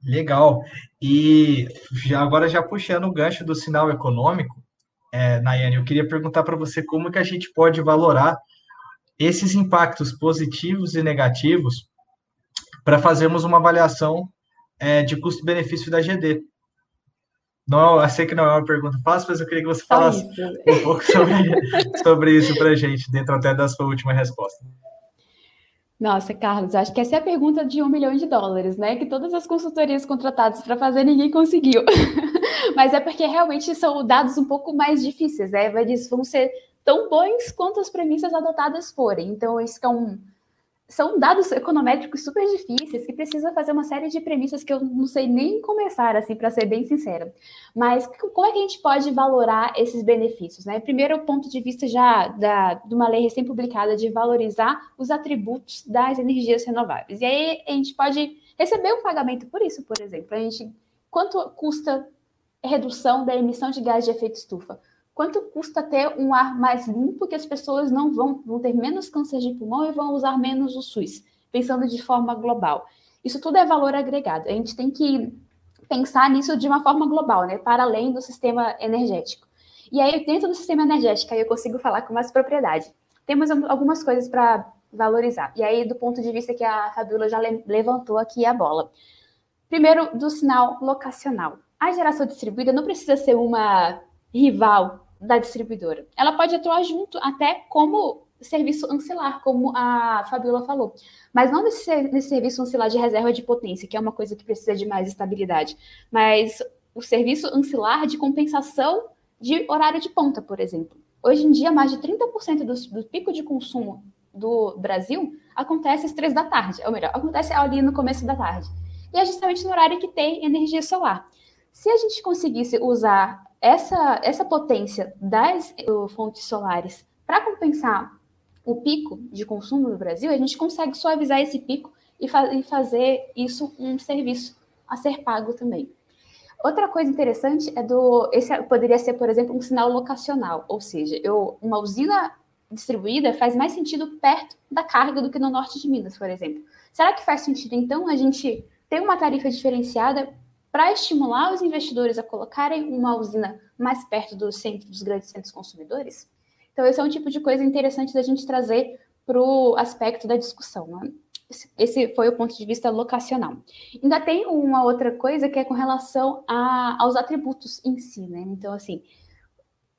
Legal. E já, agora já puxando o gancho do sinal econômico, é, Nayane, eu queria perguntar para você como que a gente pode valorar esses impactos positivos e negativos para fazermos uma avaliação é, de custo-benefício da GD. Não, eu sei que não é uma pergunta fácil, mas eu queria que você falasse um pouco sobre, sobre isso para a gente, dentro até da sua última resposta. Nossa, Carlos, acho que essa é a pergunta de um milhão de dólares, né? Que todas as consultorias contratadas para fazer ninguém conseguiu. Mas é porque realmente são dados um pouco mais difíceis, né? Eles vão ser tão bons quanto as premissas adotadas forem. Então, isso é um, são dados econométricos super difíceis que precisa fazer uma série de premissas que eu não sei nem começar, assim, para ser bem sincera. Mas como é que a gente pode valorar esses benefícios? Né? Primeiro, o ponto de vista já da, de uma lei recém-publicada de valorizar os atributos das energias renováveis. E aí a gente pode receber um pagamento por isso, por exemplo. A gente, quanto custa redução da emissão de gás de efeito estufa? quanto custa ter um ar mais limpo que as pessoas não vão, vão ter menos câncer de pulmão e vão usar menos o SUS, pensando de forma global. Isso tudo é valor agregado. A gente tem que pensar nisso de uma forma global, né, para além do sistema energético. E aí, dentro do sistema energético, eu consigo falar com mais propriedade. Temos algumas coisas para valorizar. E aí, do ponto de vista que a Fabiola já levantou aqui a bola. Primeiro, do sinal locacional. A geração distribuída não precisa ser uma rival da distribuidora. Ela pode atuar junto até como serviço ancilar, como a Fabiola falou. Mas não nesse, nesse serviço ancilar de reserva de potência, que é uma coisa que precisa de mais estabilidade, mas o serviço ancilar de compensação de horário de ponta, por exemplo. Hoje em dia, mais de 30% do, do pico de consumo do Brasil acontece às três da tarde, ou melhor, acontece ali no começo da tarde. E é justamente no horário que tem energia solar. Se a gente conseguisse usar essa, essa potência das uh, fontes solares para compensar o pico de consumo no Brasil, a gente consegue suavizar esse pico e, fa e fazer isso um serviço a ser pago também. Outra coisa interessante é do. Esse poderia ser, por exemplo, um sinal locacional, ou seja, eu, uma usina distribuída faz mais sentido perto da carga do que no norte de Minas, por exemplo. Será que faz sentido, então, a gente ter uma tarifa diferenciada para estimular os investidores a colocarem uma usina mais perto do centro, dos grandes centros consumidores? Então, esse é um tipo de coisa interessante da gente trazer para o aspecto da discussão. Né? Esse foi o ponto de vista locacional. Ainda tem uma outra coisa que é com relação a, aos atributos em si, né? Então, assim,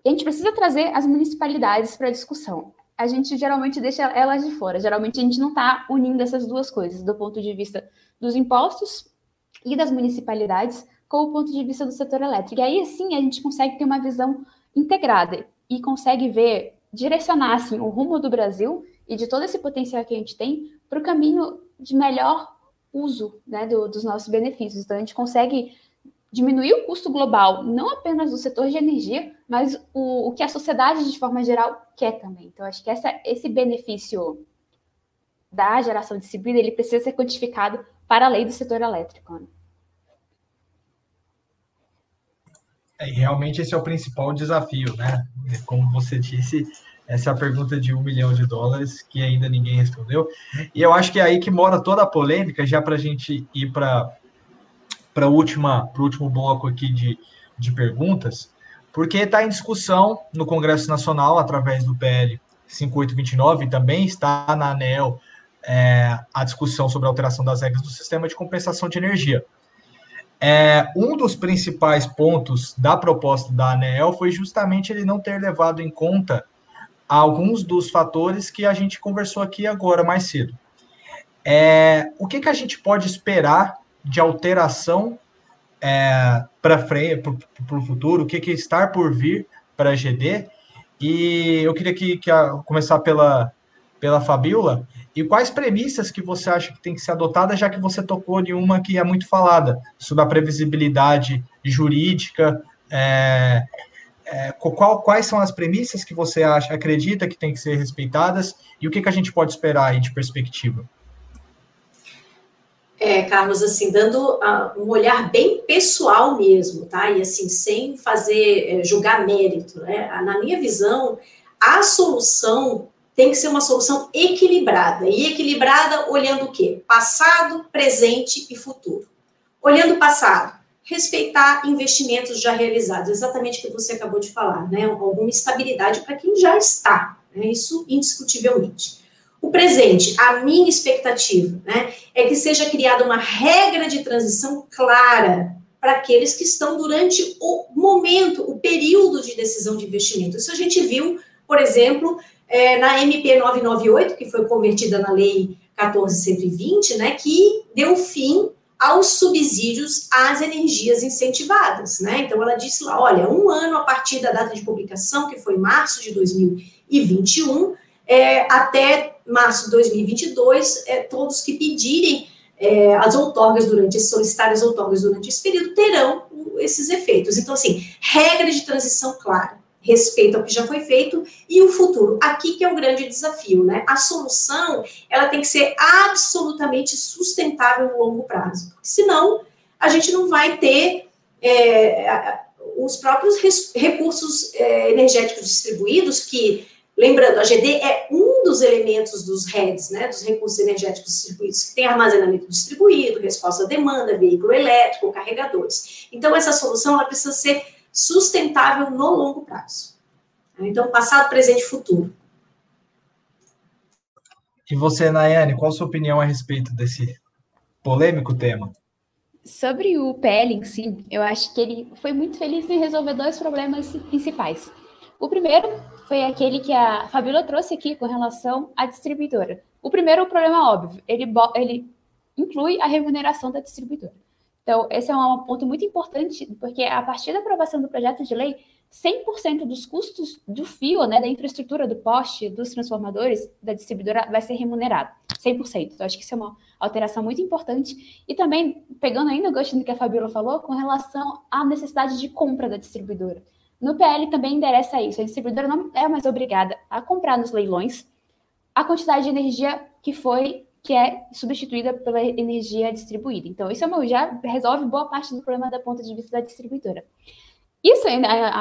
a gente precisa trazer as municipalidades para a discussão. A gente geralmente deixa elas de fora. Geralmente a gente não está unindo essas duas coisas, do ponto de vista dos impostos e das municipalidades com o ponto de vista do setor elétrico. E aí sim a gente consegue ter uma visão integrada e consegue ver, direcionar assim, o rumo do Brasil e de todo esse potencial que a gente tem para o caminho de melhor uso né, do, dos nossos benefícios. Então a gente consegue diminuir o custo global, não apenas do setor de energia, mas o, o que a sociedade de forma geral quer também. Então acho que essa, esse benefício da geração distribuída ele precisa ser quantificado para a lei do setor elétrico. Né? É, realmente esse é o principal desafio, né? Como você disse, essa é a pergunta de um milhão de dólares que ainda ninguém respondeu. E eu acho que é aí que mora toda a polêmica, já para a gente ir para para o último bloco aqui de, de perguntas, porque está em discussão no Congresso Nacional, através do PL 5829, e também está na ANEL é, a discussão sobre a alteração das regras do sistema de compensação de energia. É, um dos principais pontos da proposta da ANEEL foi justamente ele não ter levado em conta alguns dos fatores que a gente conversou aqui agora mais cedo. É, o que, que a gente pode esperar de alteração é, para o futuro? O que, que está por vir para a GD? E eu queria que, que a, começar pela, pela Fabiola. E quais premissas que você acha que tem que ser adotada, já que você tocou de uma que é muito falada, sobre a previsibilidade jurídica, é, é, qual, quais são as premissas que você acha, acredita que tem que ser respeitadas e o que, que a gente pode esperar aí de perspectiva? É, Carlos, assim, dando uh, um olhar bem pessoal mesmo, tá? E assim, sem fazer é, julgar mérito, né? Na minha visão, a solução tem que ser uma solução equilibrada. E equilibrada olhando o quê? Passado, presente e futuro. Olhando o passado, respeitar investimentos já realizados, exatamente o que você acabou de falar, né? Alguma estabilidade para quem já está, né? Isso indiscutivelmente. O presente, a minha expectativa, né, é que seja criada uma regra de transição clara para aqueles que estão durante o momento, o período de decisão de investimento. Isso a gente viu, por exemplo, é, na MP 998, que foi convertida na Lei 1420, né, que deu fim aos subsídios às energias incentivadas, né? Então ela disse lá, olha, um ano a partir da data de publicação, que foi março de 2021, é, até março de 2022, é, todos que pedirem é, as outorgas durante, as outorgas durante esse período terão esses efeitos. Então, assim, regra de transição clara respeito ao que já foi feito e o futuro. Aqui que é o grande desafio, né? A solução, ela tem que ser absolutamente sustentável no longo prazo. Senão, a gente não vai ter é, os próprios recursos é, energéticos distribuídos, que, lembrando, a GD é um dos elementos dos REDs, né, dos recursos energéticos distribuídos, que tem armazenamento distribuído, resposta à demanda, veículo elétrico, carregadores. Então, essa solução, ela precisa ser sustentável no longo prazo. Então, passado, presente e futuro. E você, Nayane, qual a sua opinião a respeito desse polêmico tema? Sobre o PL em si, eu acho que ele foi muito feliz em resolver dois problemas principais. O primeiro foi aquele que a Fabíola trouxe aqui com relação à distribuidora. O primeiro é o problema óbvio, ele, ele inclui a remuneração da distribuidora. Então, esse é um ponto muito importante, porque a partir da aprovação do projeto de lei, 100% dos custos do fio, né, da infraestrutura, do poste, dos transformadores, da distribuidora, vai ser remunerado. 100%. Então, acho que isso é uma alteração muito importante. E também, pegando ainda o gosto do que a Fabiola falou, com relação à necessidade de compra da distribuidora. No PL também endereça isso. A distribuidora não é mais obrigada a comprar nos leilões a quantidade de energia que foi que é substituída pela energia distribuída. Então, isso é já resolve boa parte do problema do ponto de vista da distribuidora. Isso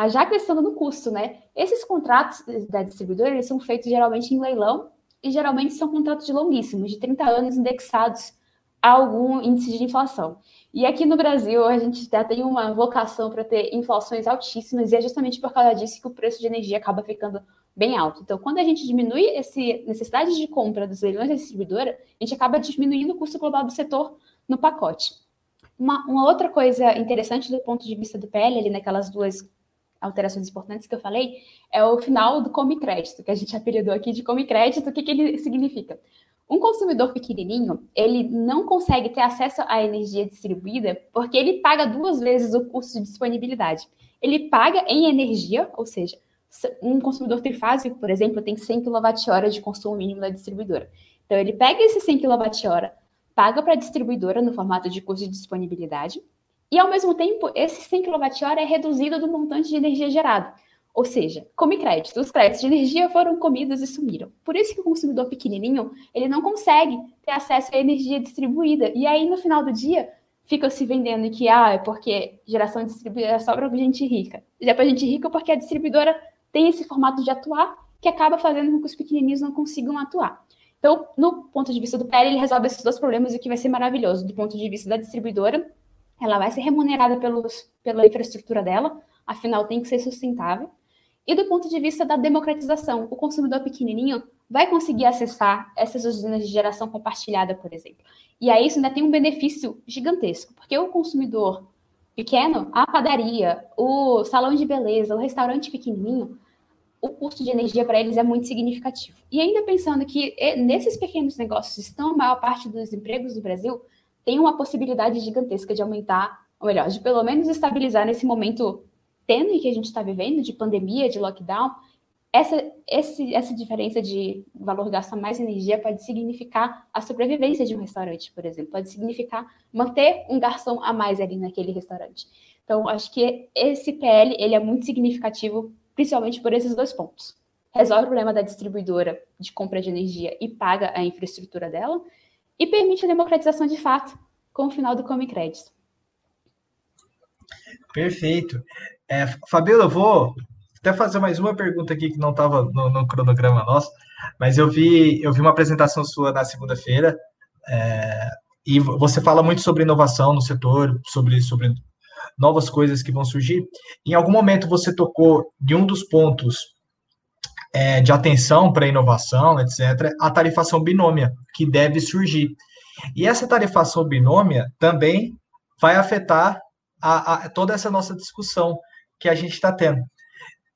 já acrescentando no custo, né? Esses contratos da distribuidora eles são feitos geralmente em leilão e geralmente são contratos de longuíssimos, de 30 anos, indexados a algum índice de inflação. E aqui no Brasil, a gente já tem uma vocação para ter inflações altíssimas, e é justamente por causa disso que o preço de energia acaba ficando bem alto. Então, quando a gente diminui essa necessidade de compra dos leilões da distribuidora, a gente acaba diminuindo o custo global do setor no pacote. Uma, uma, outra coisa interessante do ponto de vista do PL, ali naquelas duas alterações importantes que eu falei, é o final do come crédito, que a gente apelidou aqui de come crédito. O que, que ele significa? Um consumidor pequenininho, ele não consegue ter acesso à energia distribuída porque ele paga duas vezes o custo de disponibilidade. Ele paga em energia, ou seja, um consumidor trifásico, por exemplo, tem 100 kWh de consumo mínimo da distribuidora. Então, ele pega esse 100 kWh, paga para a distribuidora no formato de custo de disponibilidade, e, ao mesmo tempo, esse 100 kWh é reduzido do montante de energia gerado. Ou seja, come crédito. Os créditos de energia foram comidos e sumiram. Por isso que o consumidor pequenininho, ele não consegue ter acesso à energia distribuída. E aí, no final do dia, fica se vendendo que, ah, é porque geração distribuída é só para gente rica. Já para gente rica porque a distribuidora tem esse formato de atuar que acaba fazendo com que os pequenininhos não consigam atuar. Então, no ponto de vista do PL, ele resolve esses dois problemas, o que vai ser maravilhoso. Do ponto de vista da distribuidora, ela vai ser remunerada pelos, pela infraestrutura dela, afinal tem que ser sustentável. E do ponto de vista da democratização, o consumidor pequenininho vai conseguir acessar essas usinas de geração compartilhada, por exemplo. E aí isso ainda tem um benefício gigantesco, porque o consumidor pequeno, a padaria, o salão de beleza, o restaurante pequenininho, o custo de energia para eles é muito significativo. E ainda pensando que nesses pequenos negócios estão a maior parte dos empregos do Brasil, tem uma possibilidade gigantesca de aumentar, ou melhor, de pelo menos estabilizar nesse momento tênue que a gente está vivendo, de pandemia, de lockdown, essa, esse, essa diferença de valor gasta mais energia pode significar a sobrevivência de um restaurante, por exemplo. Pode significar manter um garçom a mais ali naquele restaurante. Então, acho que esse PL ele é muito significativo, principalmente por esses dois pontos. Resolve o problema da distribuidora de compra de energia e paga a infraestrutura dela, e permite a democratização de fato com o final do Come Crédito. Perfeito. É, Fabiola, eu vou até fazer mais uma pergunta aqui que não estava no, no, cronograma nosso, mas eu vi, eu vi uma apresentação sua na segunda-feira, é, e você fala muito sobre inovação no setor, sobre, sobre novas coisas que vão surgir. Em algum momento você tocou de um dos pontos é, de atenção para a inovação, etc., a tarifação binômia, que deve surgir. E essa tarifação binômia também vai afetar a, a, toda essa nossa discussão que a gente está tendo.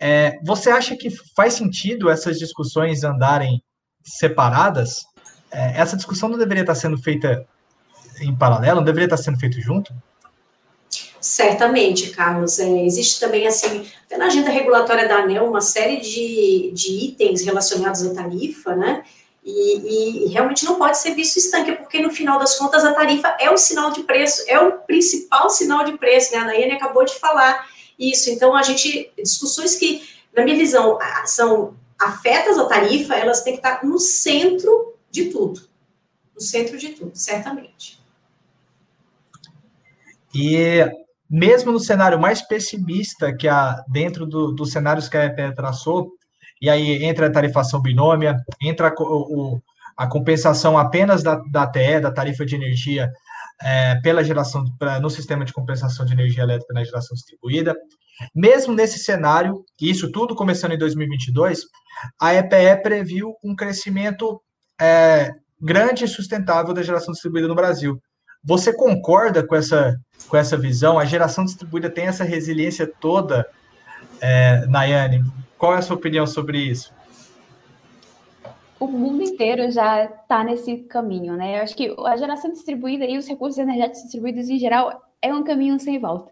É, você acha que faz sentido essas discussões andarem separadas? É, essa discussão não deveria estar sendo feita em paralelo? Não deveria estar sendo feito junto? Certamente, Carlos. É, existe também, assim, na agenda regulatória da ANEL, uma série de, de itens relacionados à tarifa, né? E, e, realmente não pode ser visto estanque, porque no final das contas a tarifa é o sinal de preço, é o principal sinal de preço, né? A Nayane acabou de falar isso. Então, a gente, discussões que, na minha visão, são afetas a tarifa, elas têm que estar no centro de tudo. No centro de tudo, certamente. E mesmo no cenário mais pessimista que a dentro do, dos cenários que a EPE traçou, e aí entra a tarifação binômia, entra a, o, a compensação apenas da, da TE, da tarifa de energia, é, pela geração, pra, no sistema de compensação de energia elétrica na geração distribuída. Mesmo nesse cenário, isso tudo começando em 2022, a EPE previu um crescimento é, grande e sustentável da geração distribuída no Brasil. Você concorda com essa, com essa visão? A geração distribuída tem essa resiliência toda, é, Nayane? Qual é a sua opinião sobre isso? O mundo inteiro já está nesse caminho, né? Eu acho que a geração distribuída e os recursos energéticos distribuídos em geral é um caminho sem volta.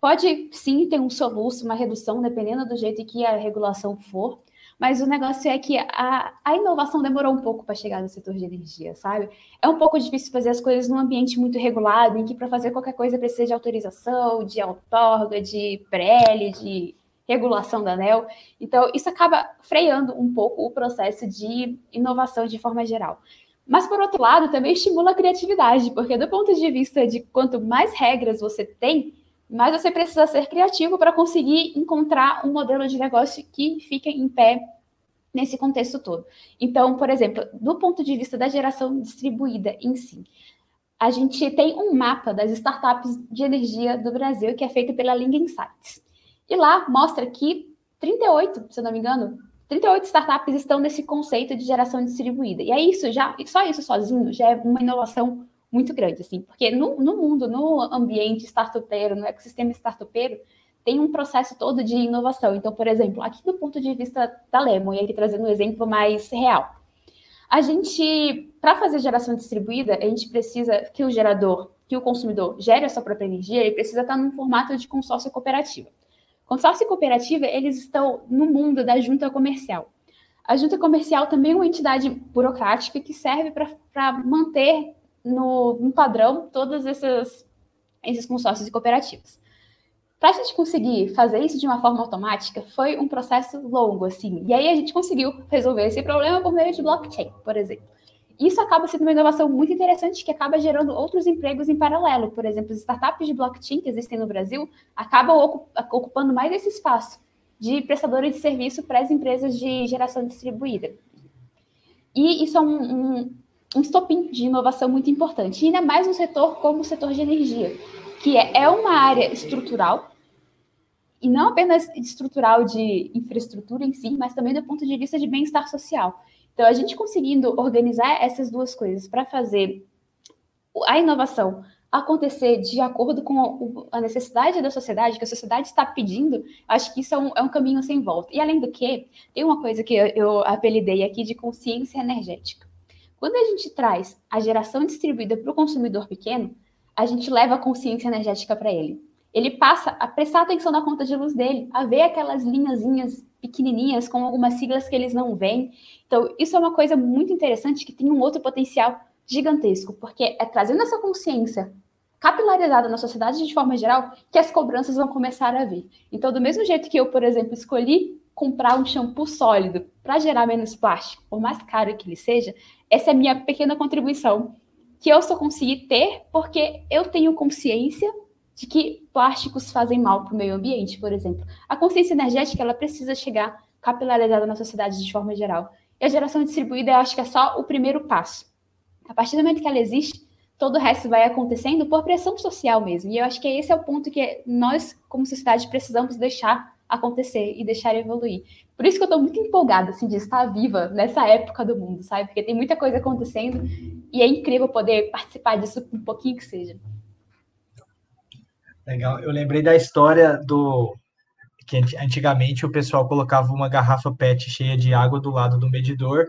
Pode sim ter um soluço, uma redução, dependendo do jeito que a regulação for, mas o negócio é que a, a inovação demorou um pouco para chegar no setor de energia, sabe? É um pouco difícil fazer as coisas num ambiente muito regulado, em que para fazer qualquer coisa precisa de autorização, de outorga, de PREL, de regulação da ANEL. Então, isso acaba freando um pouco o processo de inovação de forma geral. Mas, por outro lado, também estimula a criatividade, porque do ponto de vista de quanto mais regras você tem, mais você precisa ser criativo para conseguir encontrar um modelo de negócio que fique em pé nesse contexto todo. Então, por exemplo, do ponto de vista da geração distribuída em si, a gente tem um mapa das startups de energia do Brasil que é feito pela Ling Insights. E lá mostra que 38, se eu não me engano, 38 startups estão nesse conceito de geração distribuída. E é isso já, só isso sozinho já é uma inovação muito grande, assim, porque no, no mundo, no ambiente startupeiro, no ecossistema startupeiro, tem um processo todo de inovação. Então, por exemplo, aqui do ponto de vista da Lemon, e aqui trazendo um exemplo mais real. A gente, para fazer geração distribuída, a gente precisa que o gerador, que o consumidor gere a sua própria energia, ele precisa estar num formato de consórcio cooperativo. Consórcio e cooperativa, eles estão no mundo da junta comercial. A junta comercial também é uma entidade burocrática que serve para manter no, no, padrão todos esses, esses consórcios e cooperativas. Para a gente conseguir fazer isso de uma forma automática, foi um processo longo, assim. E aí a gente conseguiu resolver esse problema por meio de blockchain, por exemplo. Isso acaba sendo uma inovação muito interessante que acaba gerando outros empregos em paralelo. Por exemplo, as startups de blockchain que existem no Brasil acabam ocupando mais esse espaço de prestadores de serviço para as empresas de geração distribuída. E isso é um, um, um de inovação muito importante, e ainda mais no setor como o setor de energia, que é, é uma área estrutural, e não apenas estrutural de infraestrutura em si, mas também do ponto de vista de bem-estar social. Então, a gente conseguindo organizar essas duas coisas para fazer a inovação acontecer de acordo com a necessidade da sociedade, que a sociedade está pedindo, acho que isso é um, é um, caminho sem volta. E além do que, tem uma coisa que eu, eu apelidei aqui de consciência energética. Quando a gente traz a geração distribuída para o consumidor pequeno, a gente leva a consciência energética para ele. Ele passa a prestar atenção na conta de luz dele, a ver aquelas linhazinhas pequenininhas com algumas siglas que eles não veem. Então, isso é uma coisa muito interessante que tem um outro potencial gigantesco, porque é trazendo essa consciência capilarizada na sociedade de forma geral que as cobranças vão começar a vir. Então, do mesmo jeito que eu, por exemplo, escolhi comprar um shampoo sólido para gerar menos plástico, por mais caro que ele seja, essa é a minha pequena contribuição que eu só consegui ter porque eu tenho consciência de que plásticos fazem mal para o meio ambiente, por exemplo. A consciência energética ela precisa chegar capilarizada na sociedade de forma geral. E a geração distribuída, eu acho que é só o primeiro passo. A partir do momento que ela existe, todo o resto vai acontecendo por pressão social mesmo. E eu acho que esse é o ponto que nós, como sociedade, precisamos deixar acontecer e deixar evoluir. Por isso que eu estou muito empolgada assim, de estar viva nessa época do mundo, sabe? Porque tem muita coisa acontecendo e é incrível poder participar disso um pouquinho que seja. Legal. Eu lembrei da história do que antigamente o pessoal colocava uma garrafa PET cheia de água do lado do medidor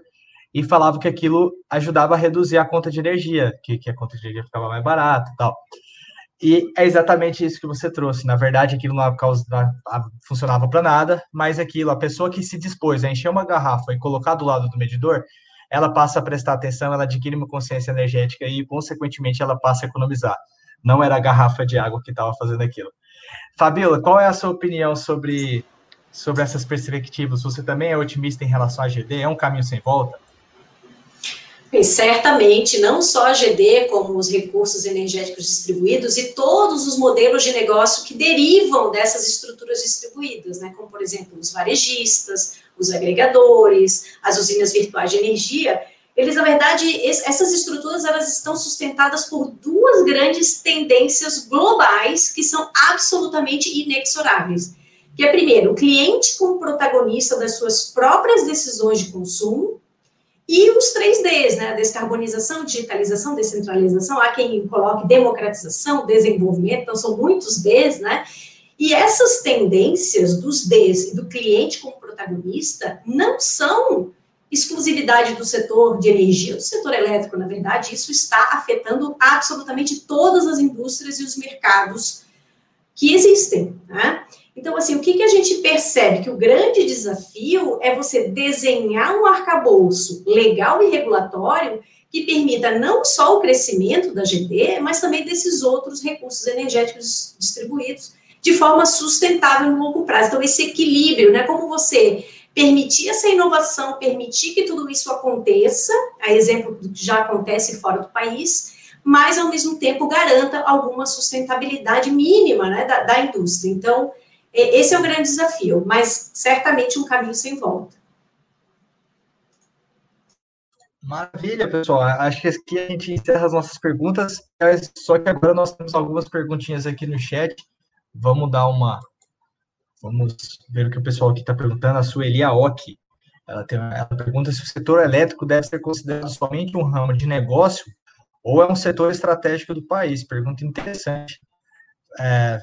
e falavam que aquilo ajudava a reduzir a conta de energia, que, que a conta de energia ficava mais barata e tal. E é exatamente isso que você trouxe. Na verdade, aquilo não causa, funcionava para nada, mas aquilo, a pessoa que se dispôs a encher uma garrafa e colocar do lado do medidor, ela passa a prestar atenção, ela adquire uma consciência energética e, consequentemente, ela passa a economizar. Não era a garrafa de água que estava fazendo aquilo. Fabiola, qual é a sua opinião sobre, sobre essas perspectivas? Você também é otimista em relação à GD? É um caminho sem volta? E certamente, não só a GD, como os recursos energéticos distribuídos e todos os modelos de negócio que derivam dessas estruturas distribuídas, né? como, por exemplo, os varejistas, os agregadores, as usinas virtuais de energia, eles, na verdade, essas estruturas elas estão sustentadas por duas grandes tendências globais que são absolutamente inexoráveis. Que é, primeiro, o cliente como protagonista das suas próprias decisões de consumo, e os três Ds, né? Descarbonização, digitalização, descentralização, há quem coloque democratização, desenvolvimento, então são muitos Ds, né? E essas tendências dos Ds e do cliente como protagonista não são exclusividade do setor de energia, do setor elétrico, na verdade, isso está afetando absolutamente todas as indústrias e os mercados que existem, né? Então, assim, o que, que a gente percebe? Que o grande desafio é você desenhar um arcabouço legal e regulatório que permita não só o crescimento da GD, mas também desses outros recursos energéticos distribuídos de forma sustentável no longo prazo. Então, esse equilíbrio, né? Como você permitir essa inovação, permitir que tudo isso aconteça, a exemplo do que já acontece fora do país, mas ao mesmo tempo garanta alguma sustentabilidade mínima né, da, da indústria. Então, esse é o grande desafio, mas certamente um caminho sem volta. Maravilha, pessoal. Acho que aqui a gente encerra as nossas perguntas, só que agora nós temos algumas perguntinhas aqui no chat. Vamos dar uma. Vamos ver o que o pessoal aqui está perguntando. A Sueli Aoki, ela, tem, ela pergunta se o setor elétrico deve ser considerado somente um ramo de negócio ou é um setor estratégico do país. Pergunta interessante. É,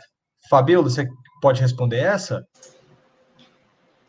Fabio, você pode responder essa?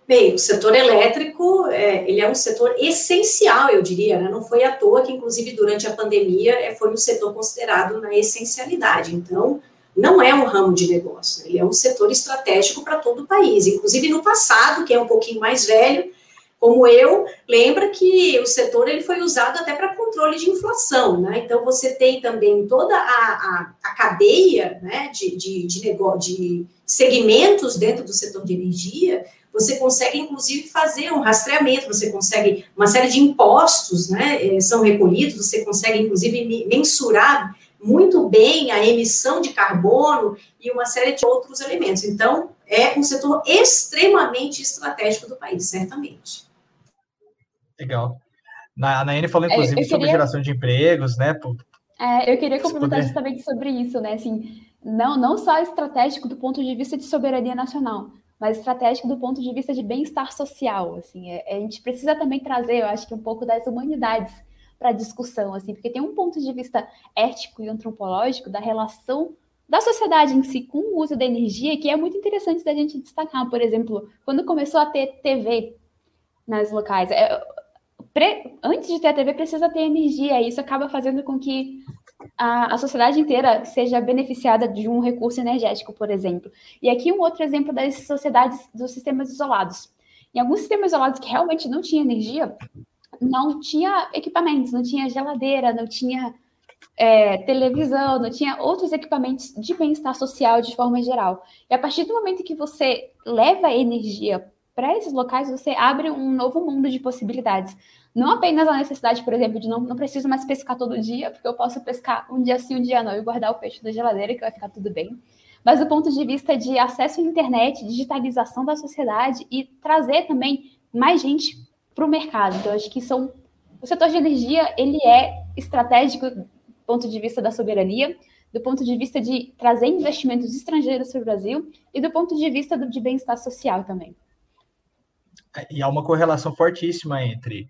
Bem, o setor elétrico, é, ele é um setor essencial, eu diria, né? não foi à toa que, inclusive, durante a pandemia, é, foi um setor considerado na essencialidade. Então, não é um ramo de negócio, ele é um setor estratégico para todo o país. Inclusive, no passado, que é um pouquinho mais velho, como eu, lembra que o setor ele foi usado até para controle de inflação, né? Então você tem também toda a, a, a cadeia né, de, de, de, negócio, de segmentos dentro do setor de energia, você consegue, inclusive, fazer um rastreamento, você consegue, uma série de impostos, né, eh, são recolhidos, você consegue, inclusive, mensurar muito bem a emissão de carbono e uma série de outros elementos. Então, é um setor extremamente estratégico do país, certamente. Legal. Na, Nayane falou, é, inclusive, queria... sobre geração de empregos, né? É, eu queria complementar poder... justamente sobre isso, né? Assim, não, não só estratégico do ponto de vista de soberania nacional, mas estratégico do ponto de vista de bem-estar social, assim. É, a gente precisa também trazer, eu acho que um pouco das humanidades para discussão, assim, porque tem um ponto de vista ético e antropológico da relação da sociedade em si com o uso da energia que é muito interessante da gente destacar. Por exemplo, quando começou a ter TV nas locais, é, pre, antes de ter a TV, precisa ter energia, e isso acaba fazendo com que a, a, sociedade inteira seja beneficiada de um recurso energético, por exemplo. E aqui um outro exemplo das sociedades, dos sistemas isolados. Em alguns sistemas isolados que realmente não tinha energia, não tinha equipamentos, não tinha geladeira, não tinha é, televisão, não tinha outros equipamentos de bem-estar social de forma geral. E a partir do momento que você leva energia para esses locais, você abre um novo mundo de possibilidades. Não apenas a necessidade, por exemplo, de não, não preciso mais pescar todo dia, porque eu posso pescar um dia sim, um dia não, e guardar o peixe na geladeira, que vai ficar tudo bem. Mas do ponto de vista de acesso à internet, digitalização da sociedade e trazer também mais gente para o mercado. Então, acho que são. O setor de energia ele é estratégico do ponto de vista da soberania, do ponto de vista de trazer investimentos estrangeiros para o Brasil e do ponto de vista do, de bem-estar social também. E há uma correlação fortíssima entre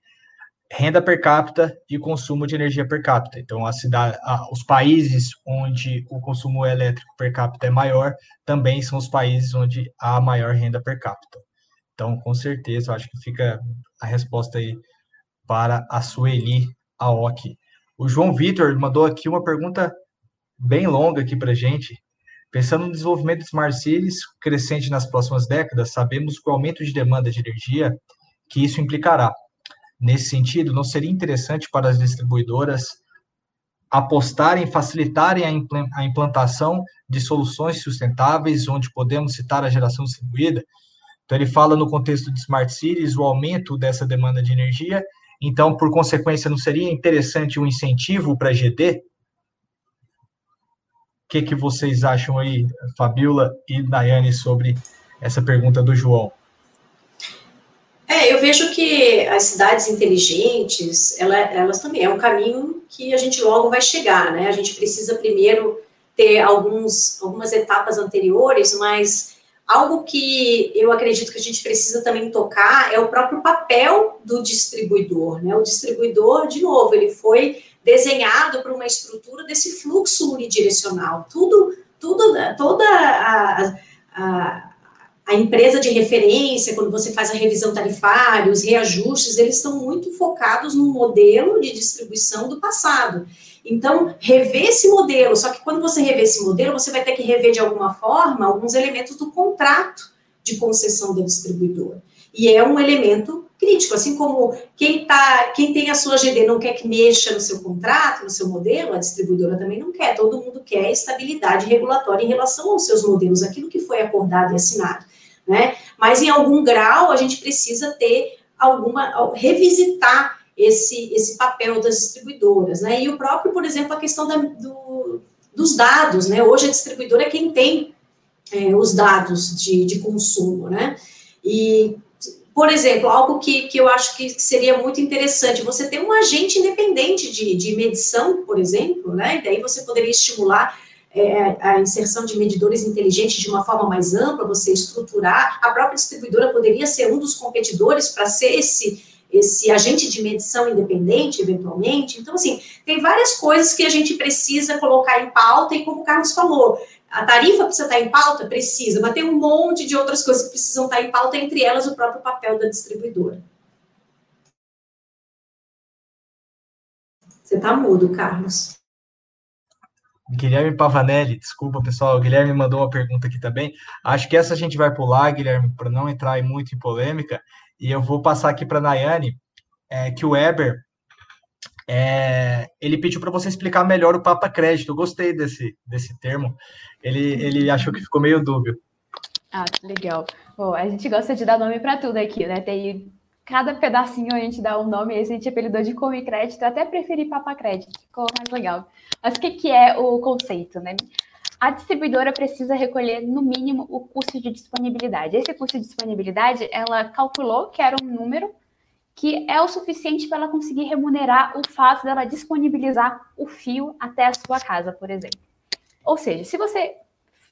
renda per capita e consumo de energia per capita. Então, a cidade, a, os países onde o consumo elétrico per capita é maior também são os países onde há maior renda per capita. Então, com certeza, eu acho que fica a resposta aí para a Sueli Aoki. O João Vitor mandou aqui uma pergunta bem longa aqui para gente. Pensando no desenvolvimento de smart cities crescente nas próximas décadas, sabemos que o aumento de demanda de energia que isso implicará. Nesse sentido, não seria interessante para as distribuidoras apostarem, facilitarem a implantação de soluções sustentáveis, onde podemos citar a geração distribuída? Então, ele fala no contexto de smart cities, o aumento dessa demanda de energia. Então, por consequência, não seria interessante um incentivo para GD? que, que vocês acham aí, Fabiola e Daiane, sobre essa pergunta do João? É, eu vejo que as cidades inteligentes, ela, elas também é um caminho que a gente logo vai chegar, né? A gente precisa primeiro ter alguns, algumas etapas anteriores, mas algo que eu acredito que a gente precisa também tocar é o próprio papel do distribuidor, né? O distribuidor, de novo, ele foi desenhado para uma estrutura desse fluxo unidirecional. Tudo, tudo, toda a, a, a, empresa de referência, quando você faz a revisão tarifária, os reajustes, eles estão muito focados no modelo de distribuição do passado. Então, rever esse modelo, só que quando você rever esse modelo, você vai ter que rever de alguma forma alguns elementos do contrato de concessão da distribuidora. E é um elemento crítico, assim como quem, tá, quem tem a sua GD não quer que mexa no seu contrato, no seu modelo, a distribuidora também não quer. Todo mundo quer estabilidade regulatória em relação aos seus modelos, aquilo que foi acordado e assinado. Né? Mas em algum grau a gente precisa ter alguma revisitar esse, esse papel das distribuidoras, né? E o próprio, por exemplo, a questão da, do, dos dados, né? Hoje a distribuidora é quem tem é, os dados de, de consumo, né? E por exemplo, algo que, que eu acho que seria muito interessante, você ter um agente independente de, de medição, por exemplo, né? E daí você poderia estimular é, a inserção de medidores inteligentes de uma forma mais ampla, você estruturar. A própria distribuidora poderia ser um dos competidores para ser esse, esse agente de medição independente, eventualmente. Então, assim, tem várias coisas que a gente precisa colocar em pauta, e como o Carlos falou, a tarifa precisa estar em pauta? Precisa, mas tem um monte de outras coisas que precisam estar em pauta, entre elas o próprio papel da distribuidora. Você está mudo, Carlos. Guilherme Pavanelli, desculpa pessoal, o Guilherme mandou uma pergunta aqui também. Acho que essa a gente vai pular, Guilherme, para não entrar muito em polêmica, e eu vou passar aqui para a Nayane, é, que o Weber é, ele pediu para você explicar melhor o Papa Crédito. Eu gostei desse, desse termo. Ele, ele achou que ficou meio dúbio. Ah, legal. Bom, a gente gosta de dar nome para tudo aqui, né? Tem cada pedacinho a gente dá um nome, esse a gente apelidou de Come Crédito, até preferi Papa Crédito, ficou mais legal. Mas o que, que é o conceito, né? A distribuidora precisa recolher, no mínimo, o custo de disponibilidade. Esse custo de disponibilidade, ela calculou que era um número que é o suficiente para ela conseguir remunerar o fato dela disponibilizar o fio até a sua casa, por exemplo. Ou seja, se você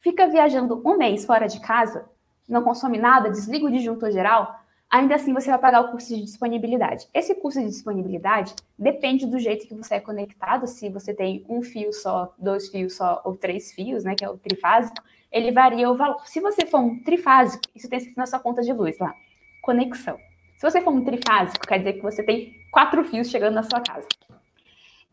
fica viajando um mês fora de casa, não consome nada, desliga o disjuntor geral, ainda assim você vai pagar o custo de disponibilidade. Esse custo de disponibilidade depende do jeito que você é conectado, se você tem um fio só, dois fios só ou três fios, né, que é o trifásico, ele varia o valor. Se você for um trifásico, isso tem escrito na sua conta de luz lá, conexão. Se você for um trifásico, quer dizer que você tem quatro fios chegando na sua casa.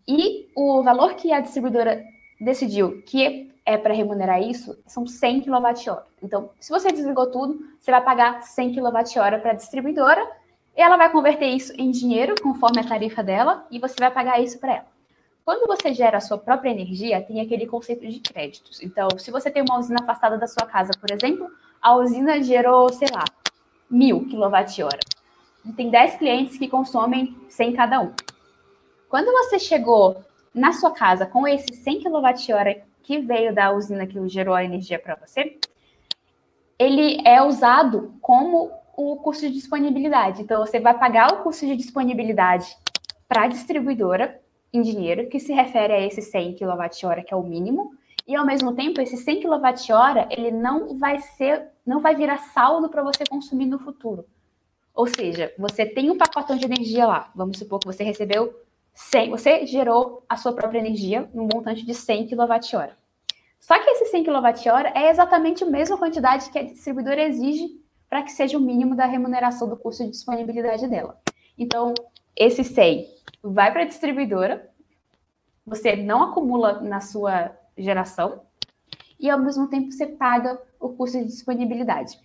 E o valor que a distribuidora decidiu que é para remunerar isso são 100 kWh. Então, se você desligou tudo, você vai pagar 100 kWh para a distribuidora e ela vai converter isso em dinheiro conforme a tarifa dela e você vai pagar isso para ela. Quando você gera a sua própria energia, tem aquele conceito de créditos. Então, se você tem uma usina afastada da sua casa, por exemplo, a usina gerou, sei lá, mil kWh tem 10 clientes que consomem 100 cada um. Quando você chegou na sua casa com esse 100 kWh que veio da usina que gerou a energia para você, ele é usado como o custo de disponibilidade. Então, você vai pagar o custo de disponibilidade para a distribuidora em dinheiro, que se refere a esse 100 kWh, que é o mínimo, e ao mesmo tempo, esse 100 kWh, ele não vai ser, não vai virar saldo para você consumir no futuro. Ou seja, você tem um pacotão de energia lá. Vamos supor que você recebeu 100, você gerou a sua própria energia num montante de 100 kWh. Só que esse 100 kWh é exatamente a mesma quantidade que a distribuidora exige para que seja o mínimo da remuneração do custo de disponibilidade dela. Então, esse 100 vai para a distribuidora, você não acumula na sua geração, e ao mesmo tempo você paga o custo de disponibilidade.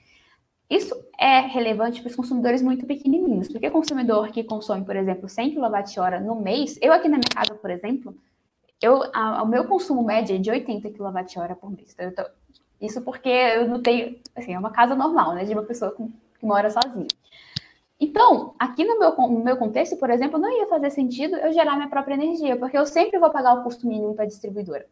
Isso é relevante para os consumidores muito pequenininhos, porque consumidor que consome, por exemplo, 100 kWh no mês, eu aqui na minha casa, por exemplo, eu, a, o meu consumo médio é de 80 kWh por mês. Então, tô, isso porque eu não tenho, assim, é uma casa normal, né, de uma pessoa que, que mora sozinha. Então, aqui no meu, no meu contexto, por exemplo, não ia fazer sentido eu gerar minha própria energia, porque eu sempre vou pagar o custo mínimo para a distribuidora.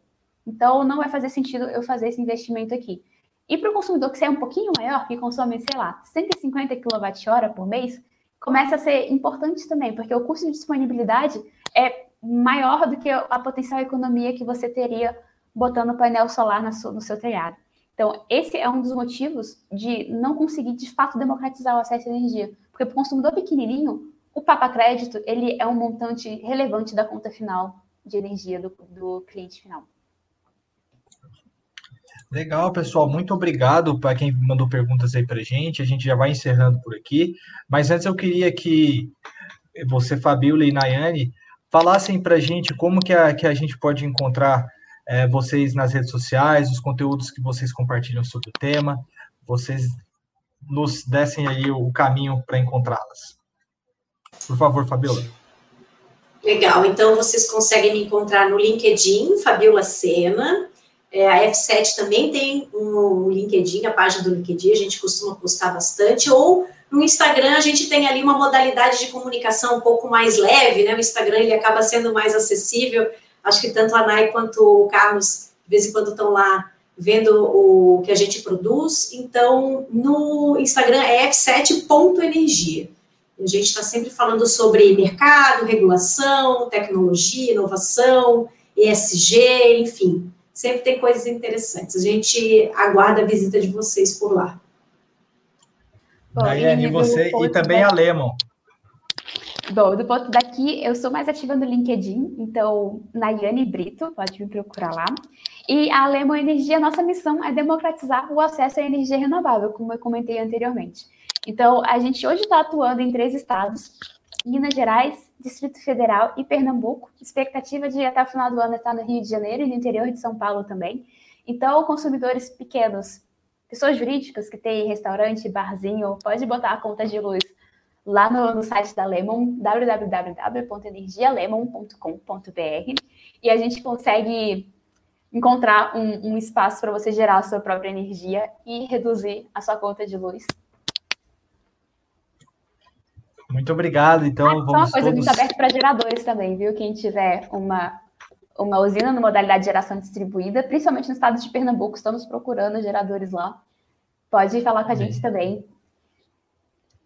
Então, não vai fazer sentido eu fazer esse investimento aqui. E para o consumidor que é um pouquinho maior, que consome, sei lá, 150 kWh por mês, começa a ser importante também, porque o custo de disponibilidade é maior do que a potencial economia que você teria botando painel solar no seu telhado. Então, esse é um dos motivos de não conseguir, de fato, democratizar o acesso à energia. Porque para o consumidor pequenininho, o Papa Crédito ele é um montante relevante da conta final de energia do, do cliente final. Legal, pessoal. Muito obrigado para quem mandou perguntas aí para gente. A gente já vai encerrando por aqui. Mas antes eu queria que você, Fabiola e Nayane, falassem para a gente como que a, que a gente pode encontrar é, vocês nas redes sociais, os conteúdos que vocês compartilham sobre o tema. Vocês nos dessem aí o caminho para encontrá-las. Por favor, Fabiola. Legal. Então, vocês conseguem me encontrar no LinkedIn, Fabiola Sena. É, a F7 também tem um LinkedIn, a página do LinkedIn, a gente costuma postar bastante, ou no Instagram a gente tem ali uma modalidade de comunicação um pouco mais leve, né? O Instagram ele acaba sendo mais acessível. Acho que tanto a Nai quanto o Carlos, de vez em quando, estão lá vendo o que a gente produz. Então, no Instagram é f7.energia. A gente está sempre falando sobre mercado, regulação, tecnologia, inovação, ESG, enfim. Sempre tem coisas interessantes. A gente aguarda a visita de vocês por lá. Bom, Daiane, e você e também a Lemon. Bom, do ponto daqui, eu sou mais ativa no LinkedIn, então, Nayane Brito, pode me procurar lá. E a Lemon Energia, nossa missão é democratizar o acesso à energia renovável, como eu comentei anteriormente. Então, a gente hoje está atuando em três estados, Minas Gerais, Distrito Federal e Pernambuco. Expectativa de até o final do ano estar no Rio de Janeiro e no interior de São Paulo também. Então, consumidores pequenos, pessoas jurídicas que têm restaurante, barzinho, pode botar a conta de luz lá no, no site da Lemon, www.energialemon.com.br, e a gente consegue encontrar um, um espaço para você gerar a sua própria energia e reduzir a sua conta de luz muito obrigado. Então, ah, vamos. Uma coisa todos... muito aberta para geradores também, viu? Quem tiver uma, uma usina na modalidade de geração distribuída, principalmente no estado de Pernambuco, estamos procurando geradores lá. Pode falar com a gente também.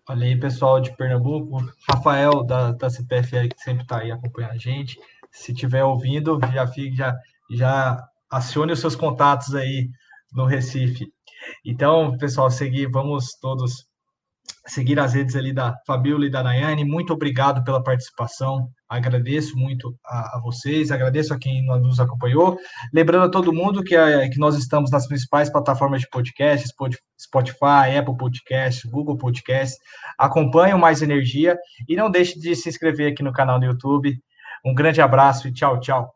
Olha aí, pessoal de Pernambuco. Rafael, da, da CPFL, que sempre está aí acompanhando a gente. Se estiver ouvindo, já, fique, já, já acione os seus contatos aí no Recife. Então, pessoal, seguir, vamos todos seguir as redes ali da Fabiola e da Nayane. Muito obrigado pela participação. Agradeço muito a, a, vocês, agradeço a quem nos acompanhou. Lembrando a todo mundo que, a, que nós estamos nas principais plataformas de podcast, Spotify, Apple Podcast, Google Podcast. Acompanhe Mais Energia e não deixe de se inscrever aqui no canal do YouTube. Um grande abraço e tchau, tchau.